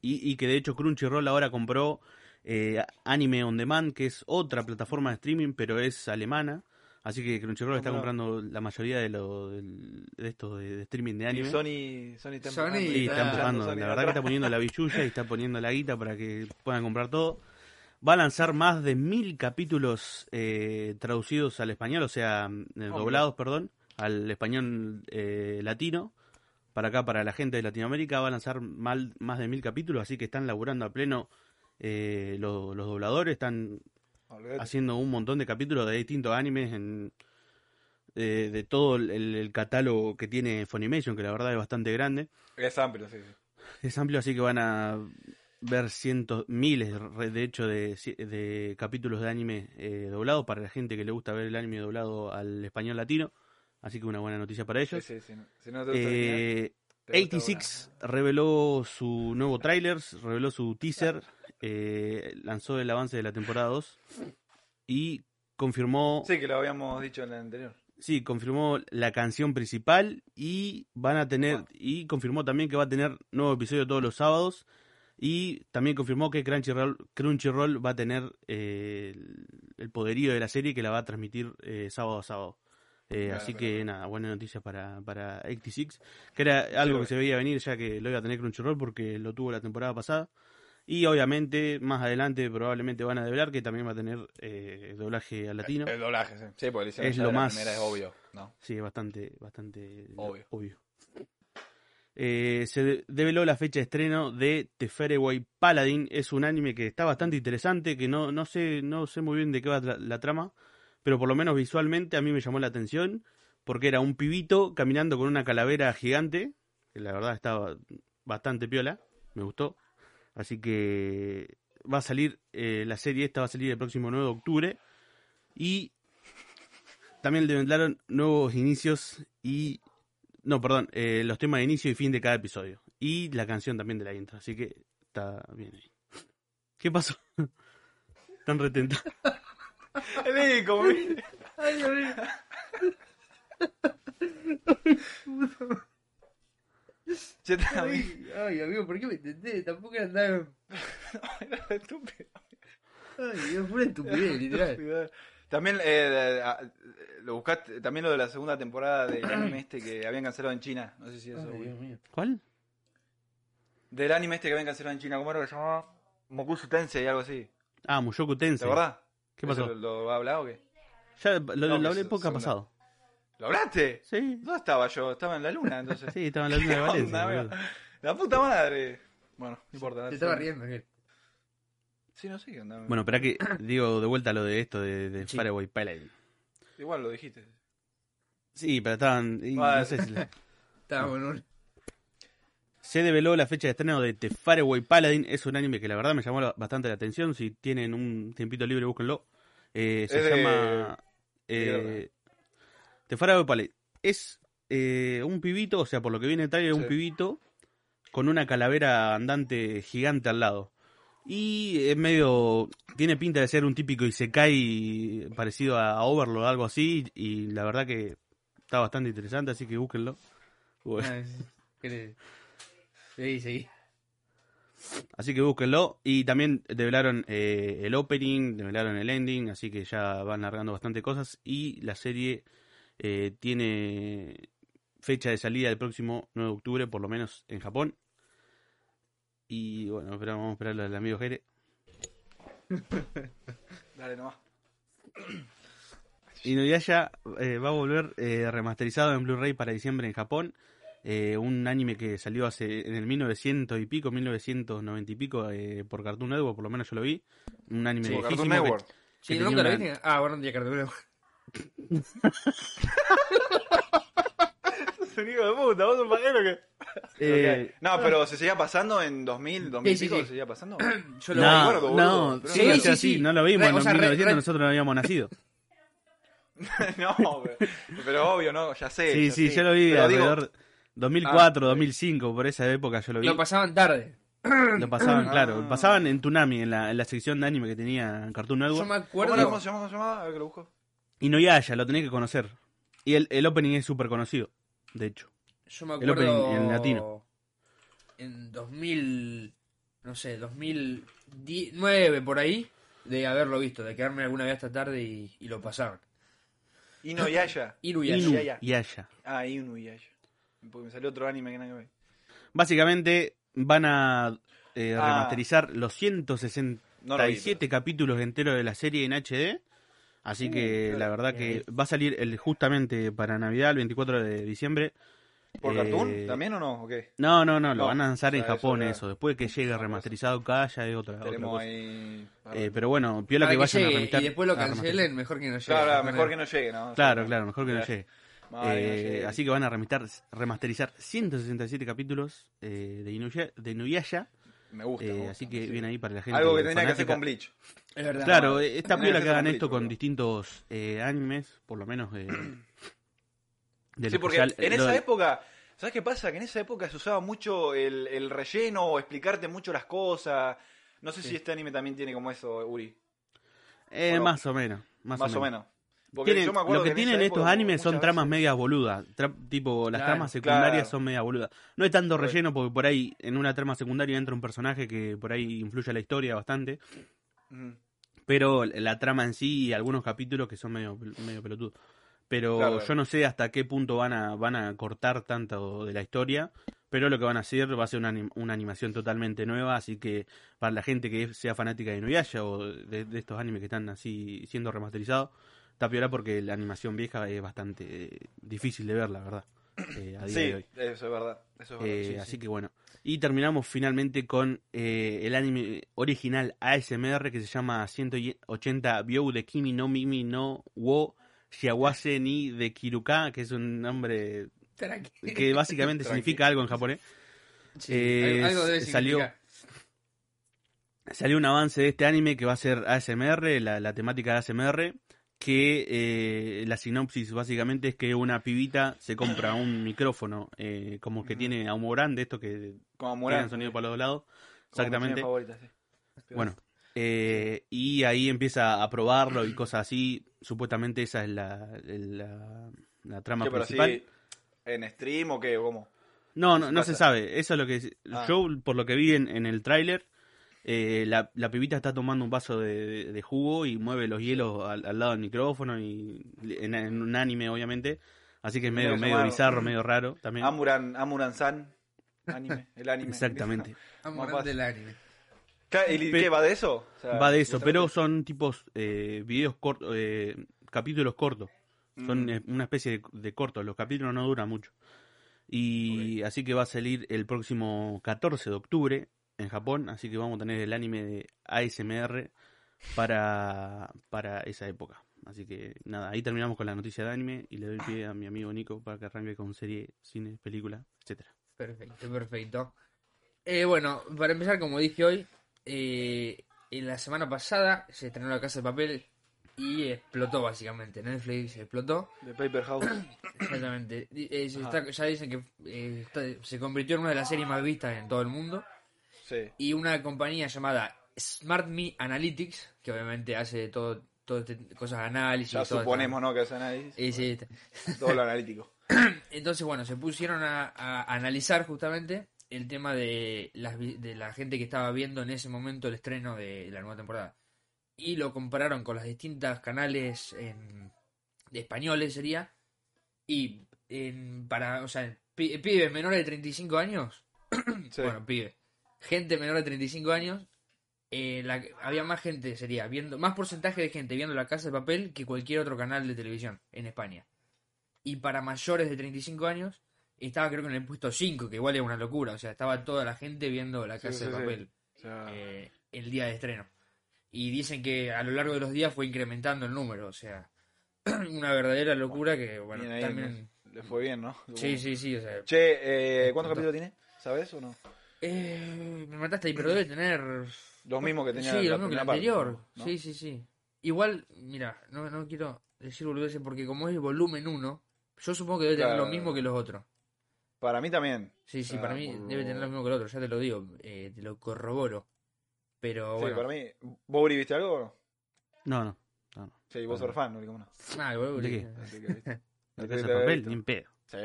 y, y que de hecho Crunchyroll ahora compró eh, Anime On Demand, que es otra plataforma de streaming, pero es alemana. Así que Crunchyroll está comprando la mayoría de, lo, del- de estos de, de streaming de Y anime. Sony, Sony está Sony empujando, Sí, está Ah, empujando. Sony La verdad atrás. que está poniendo la billulla y está poniendo la guita para que puedan comprar todo. Va a lanzar más de mil capítulos eh, traducidos al español, o sea, eh, doblados, perdón, al español eh, latino. Para acá, para la gente de Latinoamérica, va a lanzar mal- más de mil capítulos, así que están laburando a pleno eh, lo- los dobladores, están Haciendo un montón de capítulos de distintos animes en, de todo el, el catálogo que tiene Funimation, que la verdad es bastante grande. Es amplio, sí, sí. Es amplio, así que van a ver cientos, miles, de hecho, de, de capítulos de anime eh, doblados para la gente que le gusta ver el anime doblado al español latino. Así que una buena noticia para ellos. sí, sí, no- Si no te gusta el final, Eh, te gusta 86 reveló su nuevo tráiler, reveló su teaser, eh, lanzó el avance de la temporada 2 y confirmó, Sí, que lo habíamos dicho en la anterior. sí, confirmó la canción principal y van a tener y confirmó también que va a tener nuevo episodio todos los sábados y también confirmó que Crunchyroll, Crunchyroll va a tener eh, el, poderío de la serie que la va a transmitir eh, sábado a sábado. Eh, Claro, así que nada, buena noticia para, para 86, que era algo que se veía venir ya que lo iba a tener Crunchyroll porque lo tuvo la temporada pasada. Y obviamente más adelante probablemente van a develar que también va a tener eh, doblaje al latino. El doblaje, sí. Sí, porque Es lo de la más- primera, es obvio, ¿no? Sí, es bastante, bastante Obvio. Eh, se de- develó la fecha de estreno de The Fairway Paladin. Es un anime que está bastante interesante, que no, no sé, no sé muy bien de qué va la, la trama, pero por lo menos visualmente a mí me llamó la atención, porque era un pibito caminando con una calavera gigante, que la verdad estaba bastante piola, me gustó. Así que va a salir, eh, la serie esta va a salir el próximo 9 de octubre. Y también le vendlaron nuevos inicios y... No, perdón, eh, los temas de inicio y fin de cada episodio. Y la canción también de la intro, así que está bien ahí. ¿Qué pasó? Están retentados. El como Ay, Ay, ay, amigo, ¿por qué me intenté? Tampoco era tan. Era estúpido. Ay, Dios, fue una estupidez, literal. También eh, lo buscaste, también lo de la segunda temporada del anime este que habían cancelado en China. No sé si eso. ¿Cuál? Del anime este que habían cancelado en China, ¿cómo era que se llamaba? Mokusu Tensei, algo así. Ah, Mushoku ¿Te Tensei. acordás? ¿Qué pasó? ¿Eso ¿Lo, lo hablado o qué? Ya lo, No, lo hablé poco segunda. pasado. ¿Lo hablaste? Sí, ¿Dónde estaba yo? Estaba en la luna, entonces. sí, estaba en la luna de ¿Qué Valencia. onda? La puta madre. Bueno, no importa. Te no estaba riendo, Miguel. Sí, no sé qué onda. Bueno, espera que digo de vuelta lo de esto de, de Sí. Faraway. Igual lo dijiste. Sí, pero estaban. y Ah, no sé si la- Estaba en un... Se develó la fecha de estreno de The Faraway Paladin. Es un anime que la verdad me llamó la- bastante la atención. Si tienen un tiempito libre, búsquenlo. Eh, se de- llama. de Eh, The Faraway Paladin. Es eh, un pibito, o sea, por lo que viene trailer, Sí. un pibito con una calavera andante gigante al lado. Y es medio. Tiene pinta de ser un típico Isekai parecido a Overlord o algo así. Y la verdad que está bastante interesante, así que búsquenlo. Bueno. Ah, sí. ¿Qué le- Sí, sí. Así que búsquenlo. Y también develaron eh, el opening, develaron el ending, así que ya van largando bastante cosas. Y la serie eh, tiene fecha de salida el próximo 9 de octubre, por lo menos en Japón. Y bueno, espera, vamos a esperar al amigo Jere. Dale nomás. Inuyasha eh, va a volver eh, remasterizado en Blu-ray para diciembre en Japón. Eh, un anime que salió hace en el 1900 y pico, 1990 y pico eh, por Cartoon Network, por lo menos yo lo vi. Un anime Sí, viejísimo Cartoon que- Network. Sí, que nunca lo una- viste. Ah, bueno, un día cartulero. Sonido de puta, vos un pajero que. Eh, No, pero se seguía pasando en 2000, 2000 Sí, sí, pico, sí. se seguía pasando. Yo lo No, no, boludo, pero sí, no sí, sea, sí. sí, no lo vimos, Re- en o sea, re- 1900 re- nosotros no habíamos nacido. no, pero, pero obvio, no, ya sé. Sí, ya sí, sé. yo lo vi Pero digo, alrededor 2004, Ah, 2005, por esa época yo lo vi. Lo pasaban tarde. Lo pasaban, Ah. claro, pasaban en Tunami, en la, en la sección de anime que tenía Cartoon Yo Network. me ¿Cómo, acuerdo. era? ¿Cómo se llamaba? ¿Cómo se llamaba? A ver que lo busco. Y no Yaya, lo tenés que conocer. Y el, el opening es súper conocido, de hecho. Yo me El acuerdo. opening en latino. En 2000. No sé, 2009 por ahí. De haberlo visto, de quedarme alguna vez esta tarde y, y lo pasaban. Inuyasha. Inuyasha. Inu Yaya. Yaya. Ah, Inuyasha. Porque me salió otro anime que nada que ver. Básicamente van a eh, Ah. remasterizar los 167 No lo vi, pero- capítulos enteros de la serie en HD. Así que la verdad que va a salir el justamente para Navidad, el 24 de diciembre. ¿Por Eh, Cartoon? ¿También o no? ¿O qué? No, no, no, lo No, van a lanzar o en Japón eso eso. Después que llegue remasterizado acá ya es otra, otra Tenemos cosa. ahí. Eh, pero bueno, piola que que vayan a remasterizar. y después lo cancelen, mejor que no llegue. Claro, mejor que no llegue, ¿no? Claro, claro, mejor que no llegue. Eh, así que van a remasterizar, remasterizar 167 capítulos eh, de, Inuya- de Inuyasha. Me gusta. eh, me gusta, así que sí. viene ahí para la gente. Algo que tenía que hacer con Bleach. Es verdad. Claro, No, eh, está piola que hagan esto Bleach, con distintos eh, animes, por lo menos. eh, del Sí, porque especial, en esa del- época, ¿sabes qué pasa? Que en esa época se usaba mucho el, el relleno o explicarte mucho las cosas. No sé Sí. si este anime también tiene como eso, Uri. eh, bueno, más o menos. Más, Más, o menos. Porque Tienen- yo me acuerdo lo que, en tienen estos animes son tramas veces- medias boludas. Tra- tipo, las Claro, tramas secundarias claro. son medias boludas. No es tanto relleno porque por ahí en una trama secundaria entra un personaje que por ahí influye a la historia bastante. Ujú. Pero la trama en sí y algunos capítulos que son medio, medio pelotudos. Pero Claro. yo no sé hasta qué punto van a, van a cortar tanto de la historia. Pero lo que van a hacer va a ser una, anim- una animación totalmente nueva. Así que para la gente que sea fanática de Inuyasha o de, de estos animes que están así siendo remasterizados, está piola porque la animación vieja es bastante eh, difícil de ver, la verdad. eh, a día Sí, de hoy. eso es verdad. Eso es verdad. Eh, sí, así sí. que bueno. Y terminamos finalmente con eh, el anime original ASMR que se llama 180 Byou de Kimi no Mimi no Wo Shiawase ni de Kiruka, que es un nombre Tranqui. que básicamente Tranqui. significa algo en japonés. Sí, eh, algo debe salió-. Salió un avance de este anime que va a ser ASMR, la, la temática de ASMR, que eh, la sinopsis básicamente es que una pibita se compra un micrófono eh, como que tiene humo grande, esto que Como tiene sonido para los dos lados. como Exactamente. favorita, sí. Bueno, eh, y ahí empieza a probarlo y cosas así. Supuestamente esa es la, la, la trama ¿Qué, pero principal. ¿En stream o qué? ¿O cómo? No, no, ¿Qué no se sabe. Eso es lo que... Ah. Yo, por lo que vi en, en el tráiler, eh, la, la pibita está tomando un vaso de, de- de jugo y mueve los hielos al, al lado del micrófono y en, en un anime obviamente, así que es medio, Medio bizarro, medio raro también. Amuran, Amuran San, anime, el anime. Exactamente. Fácil. del anime. ¿Y qué va de eso? O sea, Va de eso, pero son tipos eh, videos cortos, eh, capítulos cortos. Son Mm. eh, una especie de, de cortos, los capítulos no duran mucho. Y así que va a salir el próximo 14 de octubre en Japón, así que vamos a tener el anime de ASMR para, para esa época. Así que nada, ahí terminamos con la noticia de anime y le doy pie a mi amigo Nico para que arranque con serie, cine, película, etcétera. Perfecto, perfecto. Eh, bueno, para empezar, como dije hoy, eh, en la semana pasada se estrenó La Casa de Papel y explotó básicamente. Netflix explotó. De Paper House. Exactamente. Eh, se Ajá. está- ya dicen que eh, está- se convirtió en una de las series más vistas en todo el mundo. Sí. Y una compañía llamada SmartMe Analytics, que obviamente hace todo, todo este, cosas de análisis. Ya esta- suponemos, ¿no? Que es análisis. Sí, Todo lo analítico. Entonces, bueno, se pusieron a, a analizar justamente el tema de, las, vi- de la gente que estaba viendo en ese momento el estreno de la nueva temporada. Y lo compararon con las distintas canales en- de españoles, sería. Y en, para, o sea, pi- pibes menores de 35 años, Sí. bueno, pibe, gente menor de 35 años, eh, la- había más gente, sería, viendo, más porcentaje de gente viendo La Casa de Papel que cualquier otro canal de televisión en España. Y para mayores de 35 años, estaba creo que en el puesto 5, que igual es una locura, o sea, estaba toda la gente viendo La Casa sí, de sí. Papel O sea, eh, el día de estreno. Y dicen que a lo largo de los días fue incrementando el número, o sea, una verdadera locura que, bueno, también... le fue bien, ¿no? Sí, sí, sí, o sea... Che, eh, ¿cuántos capítulos tiene? ¿Sabes o no? Eh, me mataste ahí, pero debe tener... Los mismos que tenía Sí, la lo mismo que parte, anterior. ¿no? Sí, sí, sí. Igual, mira, no, no quiero decir boludeces porque como es el volumen 1, yo supongo que debe tener Claro. lo mismo que los otros. Para mí también. Sí, sí, Ah, para mí por debe lo- tener lo mismo que el otro, ya te lo digo, eh, te lo corroboro. Pero Sí, bueno. para mí. ¿Vos viste algo no? No, no, no. Sí, vos sos fan, no digo no. Ah, boludo, ¿De qué? La de papel, ni en pedo. Sí.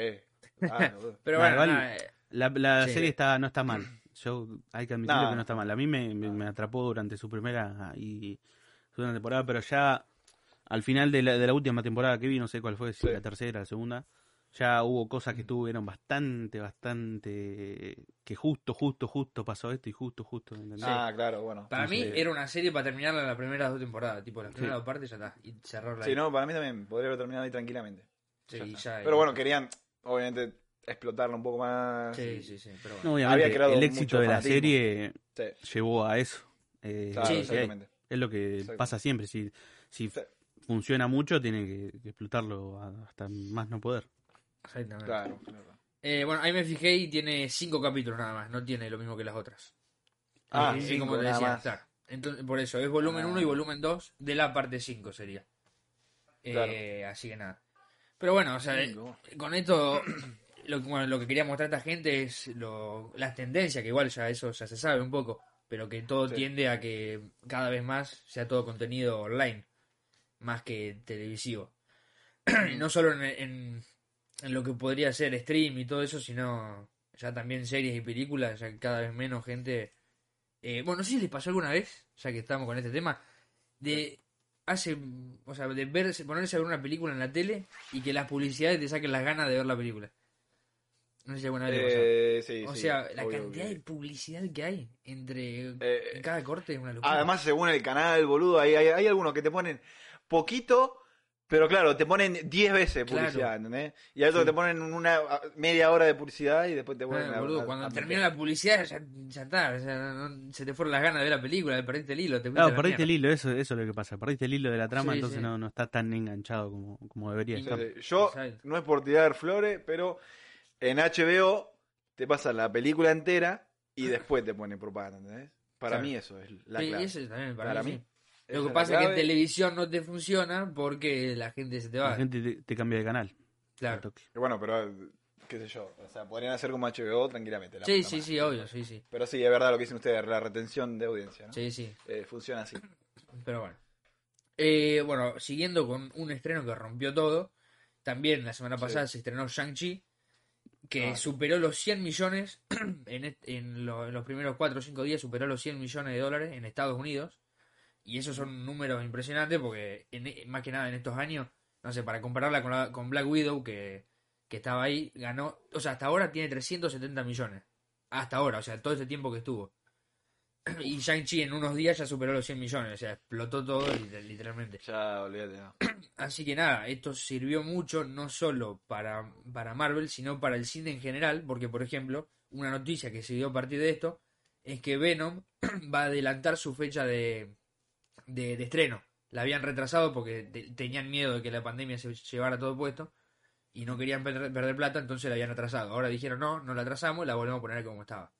Ah. Pero bueno, nada, eh, La, la Sí. serie está, no está mal. Yo hay que admitirlo No. que no está mal. A mí me, me, me atrapó durante su primera y segunda temporada, pero ya al final de la, de la última temporada que vi, no sé cuál fue, si Sí. la tercera, la segunda, ya hubo cosas que tuvieron bastante, bastante que justo, justo, justo pasó esto y justo, justo. ¿entendés? Ah, claro, bueno. para mí entonces- era una serie para terminar las primeras dos temporadas. Tipo, las Sí. primeras dos partes ya está. Y cerrarla Sí, ahí. no, para mí también. Podría haber terminado ahí tranquilamente. Sí, Ya ya, Pero bueno, querían, obviamente, explotarlo un poco más. Sí, sí, sí. Pero bueno. No, obviamente, Había creado el éxito de la fanatismo. serie Sí, llevó a eso. Eh, claro, Sí, exactamente. es lo que pasa siempre. Si, si Sí. funciona mucho, tiene que, explotarlo hasta más no poder. Exactamente. Claro, claro. Eh, bueno, ahí me fijé y tiene cinco capítulos nada más. No tiene lo mismo que las otras. Ah, Eh, sí, cinco como te nada decía. claro. Entonces, por eso, es volumen Ah. 1 y volumen 2 de la parte 5 sería. Eh, Claro. Así que nada. Pero bueno, o sea, eh, con esto, lo, que- bueno, lo que quería mostrar a esta gente es lo, las tendencias, que igual ya eso ya se sabe un poco, pero que todo Sí. tiende a que cada vez más sea todo contenido online, más que televisivo. No solo en, en- en lo que podría ser stream y todo eso, sino ya también series y películas, ya que cada vez menos gente... eh, bueno, no sé si les pasó alguna vez, ya que estamos con este tema, de hace, o sea, de verse, ponerse a ver una película en la tele y que las publicidades te saquen las ganas de ver la película. No sé si alguna vez les pasó. Eh, sí, O sí, sea, la obvio cantidad que- de publicidad que hay entre Eh, en cada corte es una locura. Además, según el canal, boludo, hay, hay, hay algunos que te ponen poquito, pero claro, te ponen 10 veces Claro. publicidad, ¿entendés? Y hay otros Sí. que te ponen una media hora de publicidad y después te Ah, ponen a- boludo, a- cuando termina la publicidad ya, ya está, o sea, no- se te fueron las ganas de ver la película, perdiste el hilo, te Claro, la perdiste el hilo, eso, eso es lo que pasa. Perdiste el hilo de la trama, Sí, entonces sí. No, no está tan enganchado como, como debería Y- estar. Sí, sí. Yo, Exacto. no es por tirar flores, pero en HBO te pasan la película entera y después te ponen propaganda, ¿entendés? Para Claro. mí eso es la Sí, clave. eso también, para, Para mí, mí, sí. Esa Lo que la pasa es que en televisión no te funciona porque la gente se te va. La gente te, te cambia de canal. al Claro. toque. Y Bueno, pero qué sé yo, o sea, podrían hacer como HBO tranquilamente. la Sí, sí, sí, obvio, sí, sí. Pero sí, es verdad lo que dicen ustedes, la retención de audiencia, ¿no? Sí, sí. Eh, funciona así. Pero bueno. Eh, bueno, siguiendo con un estreno que rompió todo. También la semana Sí. pasada se estrenó Shang-Chi. Que Ah. superó los 100 millones en, est- en, lo- en los primeros 4 o 5 días, superó los 100 millones de dólares en Estados Unidos. Y esos son números impresionantes porque, en- e, más que nada en estos años, no sé, para compararla con, la- con Black Widow, que, que estaba ahí, ganó, o sea, hasta ahora tiene 370 millones. Hasta ahora, o sea, todo este tiempo que estuvo. Y Shang-Chi en unos días ya superó los 100 millones, o sea, explotó todo lit- literalmente. Ya, olvídate. no. Así que nada, esto sirvió mucho no solo para, para Marvel, sino para el cine en general, porque por ejemplo, una noticia que se dio a partir de esto es que Venom va a adelantar su fecha de, de, de estreno. La habían retrasado porque te- tenían miedo de que la pandemia se llevara todo puesto y no querían perder, perder plata, entonces la habían atrasado. Ahora dijeron no, no la atrasamos, la volvemos a poner como estaba.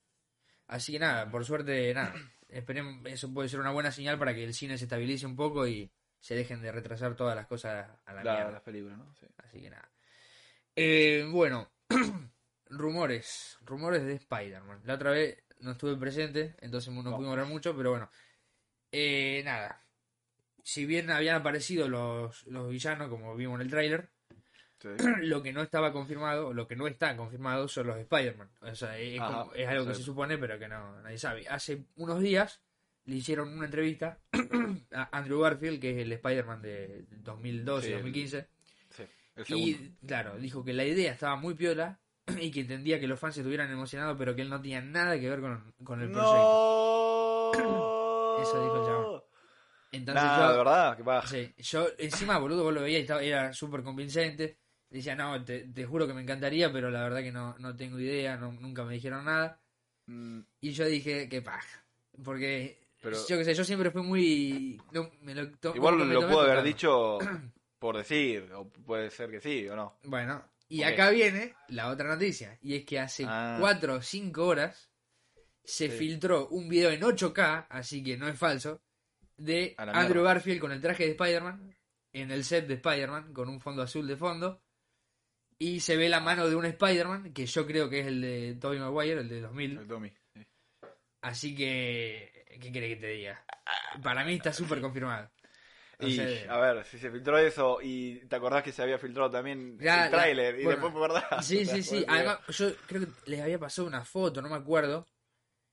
Así que nada, por suerte, nada. Esperemos, eso puede ser una buena señal para que el cine se estabilice un poco y se dejen de retrasar todas las cosas a la La- mierda. las películas, ¿no? Sí. Así que nada. Eh, bueno, rumores. Rumores de Spider-Man. La otra vez no estuve presente, entonces no No. pudimos hablar mucho, pero bueno. Eh, nada. Si bien habían aparecido los, los villanos, como vimos en el tráiler, Sí. lo que no estaba confirmado, lo que no está confirmado son los Spider-Man. O sea, es, Ajá, como- es algo que se supone, pero que no nadie sabe. Hace unos días le hicieron una entrevista a Andrew Garfield, que es el Spider-Man de 2012, Sí, el- 2015. Sí. El segundo. Y claro, dijo que la idea estaba muy piola y que entendía que los fans estuvieran emocionados, pero que él no tenía nada que ver con, con el proyecto. ¡No! Eso dijo el chabón. Entonces Nada, yo, de verdad, que va. sí, yo encima, boludo, vos lo veías y estaba, era súper convincente. Decía, no, te, te juro que me encantaría, pero la verdad que no, no tengo idea, no- nunca me dijeron nada. Mm, Y yo dije, qué paja. Porque, Pero- yo qué sé, yo siempre fui muy... no, me lo Igual me lo puedo haber dicho por decir, o puede ser que sí o no. Bueno, y acá viene la otra noticia, y es que hace Ah. 4 o 5 horas se Sí. filtró un video en 8K, así que no es falso, de Andrew mierda. Garfield con el traje de Spider-Man, en el set de Spider-Man, con un fondo azul de fondo, y se ve la mano de un Spider-Man, que yo creo que es el de Tobey Maguire, el de 2000, El Tommy. sí. así que, ¿qué querés que te diga? Para mí está súper confirmado. Y, a ver, si se filtró eso y te acordás que se había filtrado también Ya, el tráiler y bueno, después, ¿verdad? Sí, sí, sí. Además, yo creo que les había pasado una foto, no me acuerdo,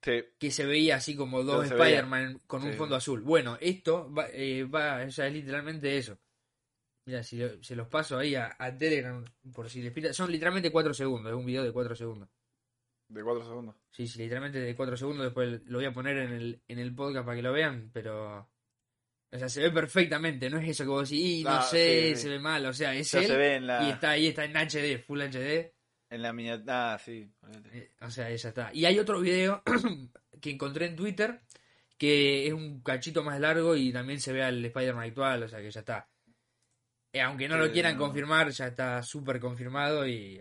Sí, que se veía así como dos. Spider-Man con un fondo azul. Bueno, esto va, eh, va, o sea, es literalmente eso. Mira, si lo- se los paso ahí a, a Telegram por si les pita. Son literalmente 4 segundos, es un video de 4 segundos. de cuatro segundos. Sí, sí, literalmente de 4 segundos. Después lo voy a poner en el, en el podcast para que lo vean, pero. O sea, se ve perfectamente, no es eso que vos decís, "Y, no Ah, sé, sí, sí. se ve mal. O sea, es Ya él se ve en la, y está ahí, está en HD, Full HD. en la miniatura. Ah, sí. Eh, O sea, ya está. Y hay otro video que encontré en Twitter que es un cachito más largo y también se ve al Spider-Man actual, o sea que ya está. Eh, aunque no lo quieran confirmar, ya está súper confirmado y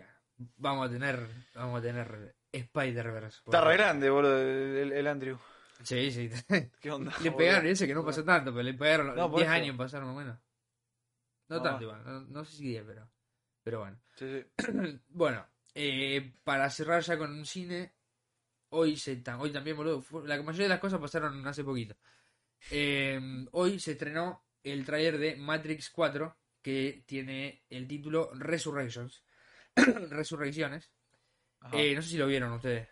vamos a tener vamos a tener Spider-Verse. Está re grande, boludo, el, el Andrew. Sí, sí. ¿Qué onda? le pegaron, ese que no pasó tanto, pero le pegaron No, por 10 eso. años pasaron más o menos. No, No. tanto igual, no, no sé si 10, pero pero bueno. Sí, sí. Bueno, eh, para cerrar ya con un cine, hoy se hoy también, boludo, la mayoría de las cosas pasaron hace poquito. Eh, hoy se estrenó el tráiler de Matrix 4, que tiene el título Resurrections. Resurrecciones. Eh, no sé si lo vieron ustedes.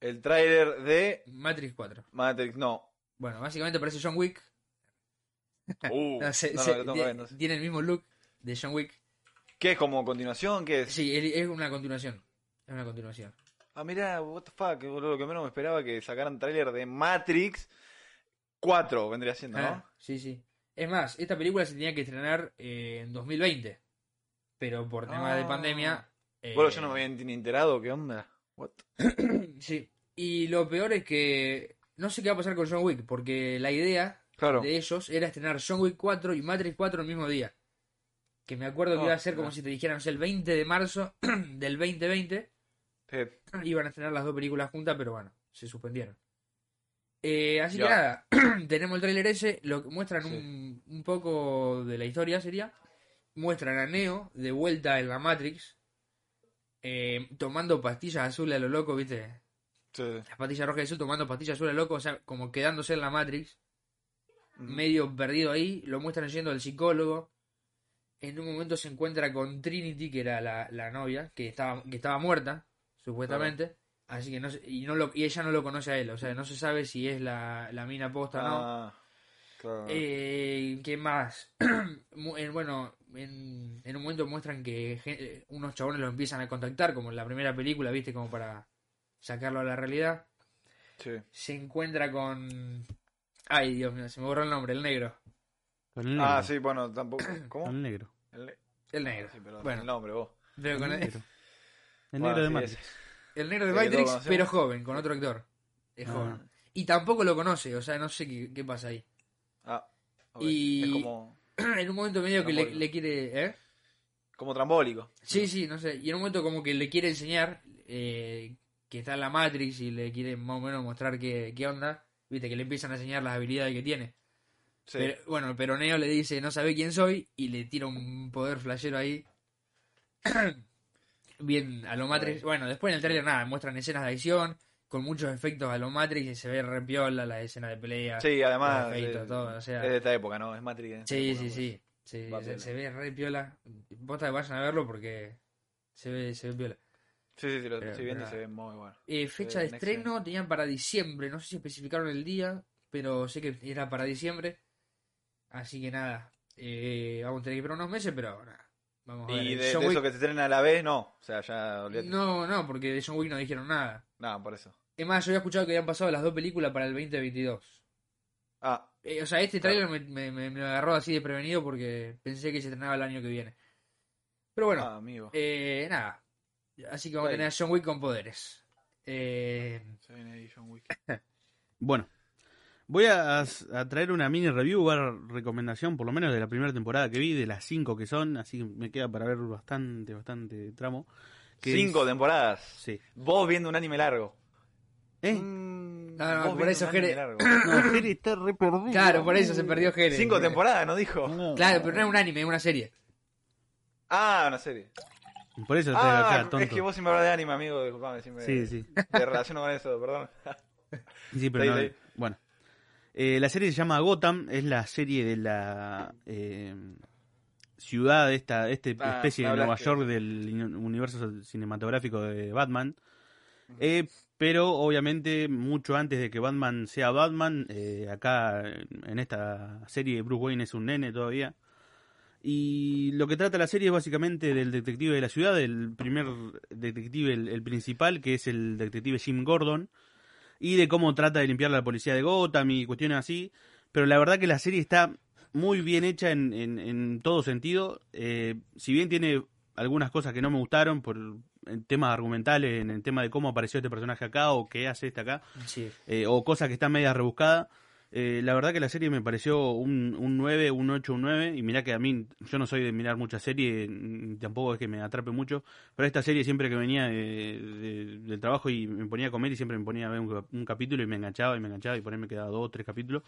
El tráiler de Matrix 4. Matrix, no. Bueno, básicamente parece John Wick. Uh, No, se- no, se- no, ver. Tiene el mismo look de John Wick. ¿Qué es como continuación? ¿Qué es? Sí, es es una continuación. Es una continuación. Ah, mirá, what the fuck, boludo, lo que menos me esperaba que sacaran tráiler de Matrix 4, vendría siendo, ¿no? Ah, sí, sí. Es más, esta película se tenía que estrenar eh, en 2020. Pero por tema de Ah. pandemia. eh, Bueno, yo no me había ni enterado, ¿qué onda? What? Sí. Y lo peor es que. No sé qué va a pasar con John Wick. Porque la idea Claro. de ellos era estrenar John Wick 4 y Matrix 4 el mismo día. Que me acuerdo que Oh, iba a ser como si te dijeran, no sé, el 20 de marzo del 2020. Sí. Iban a estrenar las dos películas juntas, pero bueno, se suspendieron. Eh, así que nada, tenemos el tráiler ese, lo que muestran Sí. un, un poco de la historia sería, muestran a Neo de vuelta en la Matrix, eh, tomando pastillas azules a lo loco, viste, Sí. las pastillas rojas y azul tomando pastillas azules a lo loco, o sea, como quedándose en la Matrix, medio perdido ahí, lo muestran yendo al psicólogo, en un momento se encuentra con Trinity, que era la, la novia, que estaba, que estaba muerta, supuestamente. Así que no se- y no lo, y ella no lo conoce a él, o sea, no se sabe si es la, la mina posta o no. Ah, claro. Eh, ¿Qué más? Bueno, en, en un momento muestran que eh, unos chabones lo empiezan a contactar, como en la primera película, ¿viste? Como para sacarlo a la realidad. Sí. Se encuentra con... Ay, Dios mío, se me borró el nombre, el negro. Con el negro. Ah, sí, bueno, tampoco. ¿Cómo? El negro. El, ne- El negro. sí, perdón, Bueno. el nombre, vos. Pero con El el, negro. El Bueno, negro de sí, Matrix. El negro de Matrix, pero joven, con otro actor. Es Ah. joven. Y tampoco lo conoce, o sea, no sé qué, qué pasa ahí. Ah, ok. Y- Es como, en un momento medio que le, quiere... ¿Eh? como trambólico. Sí, sí, no sé. Y en un momento como que le quiere enseñar eh, que está en la Matrix y le quiere más o menos mostrar qué, qué onda. Viste, que le empiezan a enseñar las habilidades que tiene. Sí. Pero, bueno, pero Neo le dice, no sabe quién soy, y le tira un poder flashero ahí. Bien, a lo Matrix. Bueno, después en el trailer nada, muestran escenas de acción, con muchos efectos a lo Matrix, y se ve re piola la escena de pelea. Sí, además. los efectos, eh, todo, o sea- es de esta época, ¿no? Es Matrix. esta Sí, época, sí, pues. sí. sí, se, ve re piola. Posta que vayan a verlo porque se ve, se ve piola. Sí, sí, sí, lo estoy viendo y se ve muy bueno. Eh, fecha de estreno tenían para diciembre, no sé si especificaron el día, pero sé que era para diciembre. Así que nada, eh, vamos a tener que esperar unos meses, pero nada. Vamos a ver. Y de, John de eso Wick- que se estrena a la vez, no. O sea, ya olvídate. No, no, porque de John Wick no dijeron nada. No, por eso. Es más, yo había escuchado que habían pasado las dos películas para el 2022. Ah, Eh, o sea, este tráiler me, me, me- me agarró así de prevenido porque pensé que se estrenaba el año que viene. Pero bueno, ah, amigo. eh, nada. Así que vamos a tener a John Wick con poderes. Eh, Se viene ahí John Wick. Bueno, voy a, a traer una mini review, barra recomendación, por lo menos de la primera temporada que vi, de las cinco que son, así que me queda para ver bastante, bastante tramo. que Cinco es- temporadas. Sí. Vos viendo un anime largo. ¿Eh? Mm, No, no, por eso, un anime Jere- largo. No, Jere está re perdido. claro, por eso se perdió Jerez. Cinco temporadas, ¿no dijo? No. Claro, pero no es un anime, es una serie. Ah, una serie. Por eso estoy Ah, acá, tonto. es que vos siempre hablas de anime, amigo. Disculpame, siempre Sí, sí. te relaciono con eso, perdón. Sí, pero Sí, no- sí. Bueno. Eh, la serie se llama Gotham, es la serie de la eh, ciudad, esta este Ah, especie de Nueva. York del universo cinematográfico de Batman. Eh, pero obviamente mucho antes de que Batman sea Batman, eh, acá en esta serie Bruce Wayne es un nene todavía. Y lo que trata la serie es básicamente del detective de la ciudad, el primer detective, el, el principal, que es el detective Jim Gordon, y de cómo trata de limpiar la policía de Gotham y cuestiones así. Pero la verdad que la serie está muy bien hecha en, en, en todo sentido. Eh, si bien tiene algunas cosas que no me gustaron por en temas argumentales, en el tema de cómo apareció este personaje acá o qué hace este acá, Sí. eh, o cosas que están media rebuscadas. Eh, la verdad que la serie me pareció un, un 9, un 8, un 9. Y mirá que a mí, yo no soy de mirar muchas series, mm, tampoco es que me atrape mucho. Pero esta serie siempre que venía de- de- del trabajo y me ponía a comer y siempre me ponía a ver un, capítulo y me enganchaba y me enganchaba y por ahí me quedaba dos tres capítulos.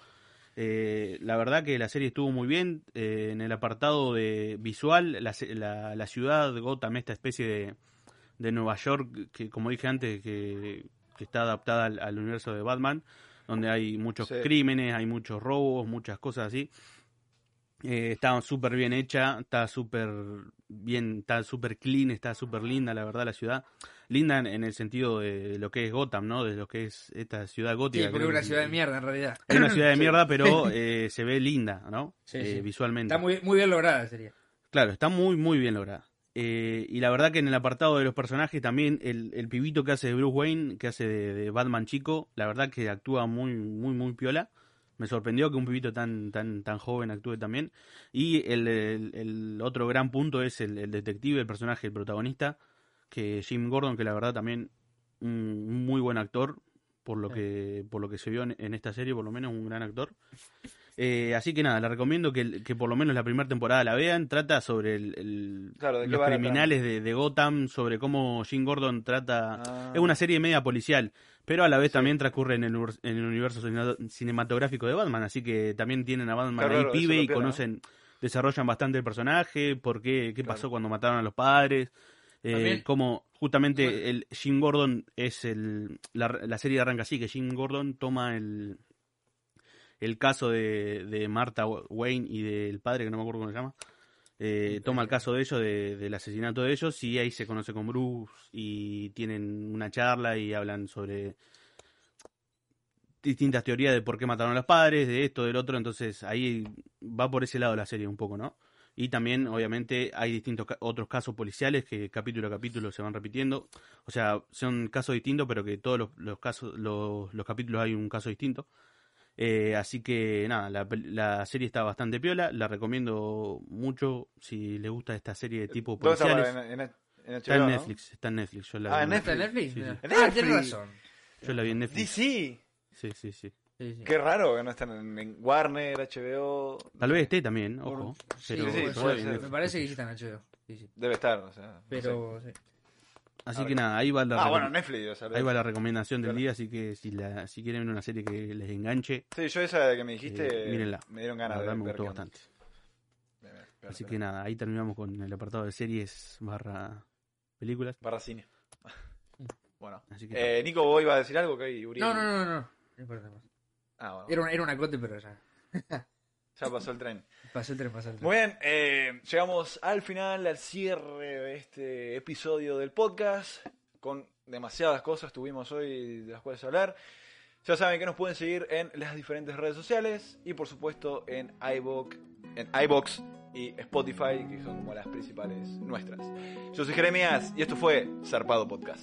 Eh, la verdad que la serie estuvo muy bien. eh, en el apartado de visual, la, la, la ciudad Gotham, esta especie de, de Nueva York, que como dije antes, que, está adaptada al universo de Batman, donde hay muchos Sí. crímenes, hay muchos robos, muchas cosas así. Eh, está súper bien hecha, está súper bien, está súper clean, está súper linda, la verdad, la ciudad. Linda en, en el sentido de lo que es Gotham, ¿no? De lo que es esta ciudad Sí, gótica. pero es creo una ciudad de mierda en realidad. Es una ciudad de Sí. mierda, pero eh, se ve linda, ¿no? Sí, Eh, sí. Visualmente. Está muy, muy bien lograda sería. Claro, está muy, muy bien lograda. Eh, y la verdad que en el apartado de los personajes también el, el pibito que hace de Bruce Wayne, que hace de, de Batman chico, la verdad que actúa muy, muy, muy piola. Me sorprendió que un pibito tan, tan, tan joven actúe también. Y el, el- el otro gran punto es el, el detective, el personaje, el protagonista, que Jim Gordon, que la verdad también un muy buen actor, por lo Sí. que, por lo que se vio en, en esta serie, por lo menos un gran actor. Eh, así que nada, le recomiendo que, que por lo menos la primera temporada la vean. Trata sobre el, el- Claro, ¿de qué los criminales de, de Gotham, sobre cómo Jim Gordon trata... Ah. Es una serie media policial, pero a la vez Sí. también transcurre en el, en el universo cine- cinematográfico de Batman. Así que también tienen a Batman Claro, ahí claro, pibe y conocen, desarrollan bastante el personaje, por qué, qué Claro. pasó cuando mataron a los padres. Eh, como justamente Bueno. el Jim Gordon es el la, la serie arranca así que Jim Gordon toma el el caso de, de Martha Wayne y del padre que no me acuerdo cómo se llama eh, toma el caso de ellos, de- del asesinato de ellos, y ahí se conoce con Bruce y tienen una charla y hablan sobre distintas teorías de por qué mataron a los padres, de esto, del otro, entonces ahí va por ese lado la serie un poco, ¿no? Y también, obviamente, hay distintos ca- otros casos policiales que capítulo a capítulo se van repitiendo. O sea, son casos distintos, pero que todos los, los casos, los, los capítulos hay un caso distinto. Eh, así que nada, la, la serie está bastante piola, la recomiendo mucho si le gusta esta serie de tipo ¿Dónde está? policiales. En, en, en Está en HBO, ¿no? Netflix, está en Netflix. Yo la, Ah, en vi- ¿Está en Netflix? Sí, sí. ¿En Ah, Netflix? tienes razón. Yo la vi en Netflix. DC. Sí, sí, sí. Sí, sí. Qué raro que no están en, en Warner, HBO. Tal vez esté también, ojo. Sí, Pero sí, ser. Me Netflix. parece que sí está en HBO. Sí, sí. Debe estar, o sea. no sé. Pero, sí. Así que nada, ahí va la, Ah, recom- bueno, Netflix, o sea, ahí va la recomendación del Claro. día, así que si la si quieren ver una serie que les enganche, Sí, yo esa de que me dijiste. Eh, mírenla. Me dieron la ganas de verdad me ver gustó bastante. Bien, bien, bien, Así bien. que nada, ahí terminamos con el apartado de series barra películas. Barra cine. bueno. Así que Eh, Nico, ¿vos ibas a decir algo? que Uriel? No, no, no, no. No importa más. Ah, bueno. Era un, era un acote, pero ya. Ya pasó el tren. Pasó el tren, pasó el tren. Muy bien, eh, llegamos al final, al cierre de este episodio del podcast. Con demasiadas cosas tuvimos hoy de las cuales hablar. Ya saben que nos pueden seguir en las diferentes redes sociales y por supuesto en iVoox, en iVoox y Spotify, que son como las principales nuestras. Yo soy Jeremías y esto fue Zarpado Podcast.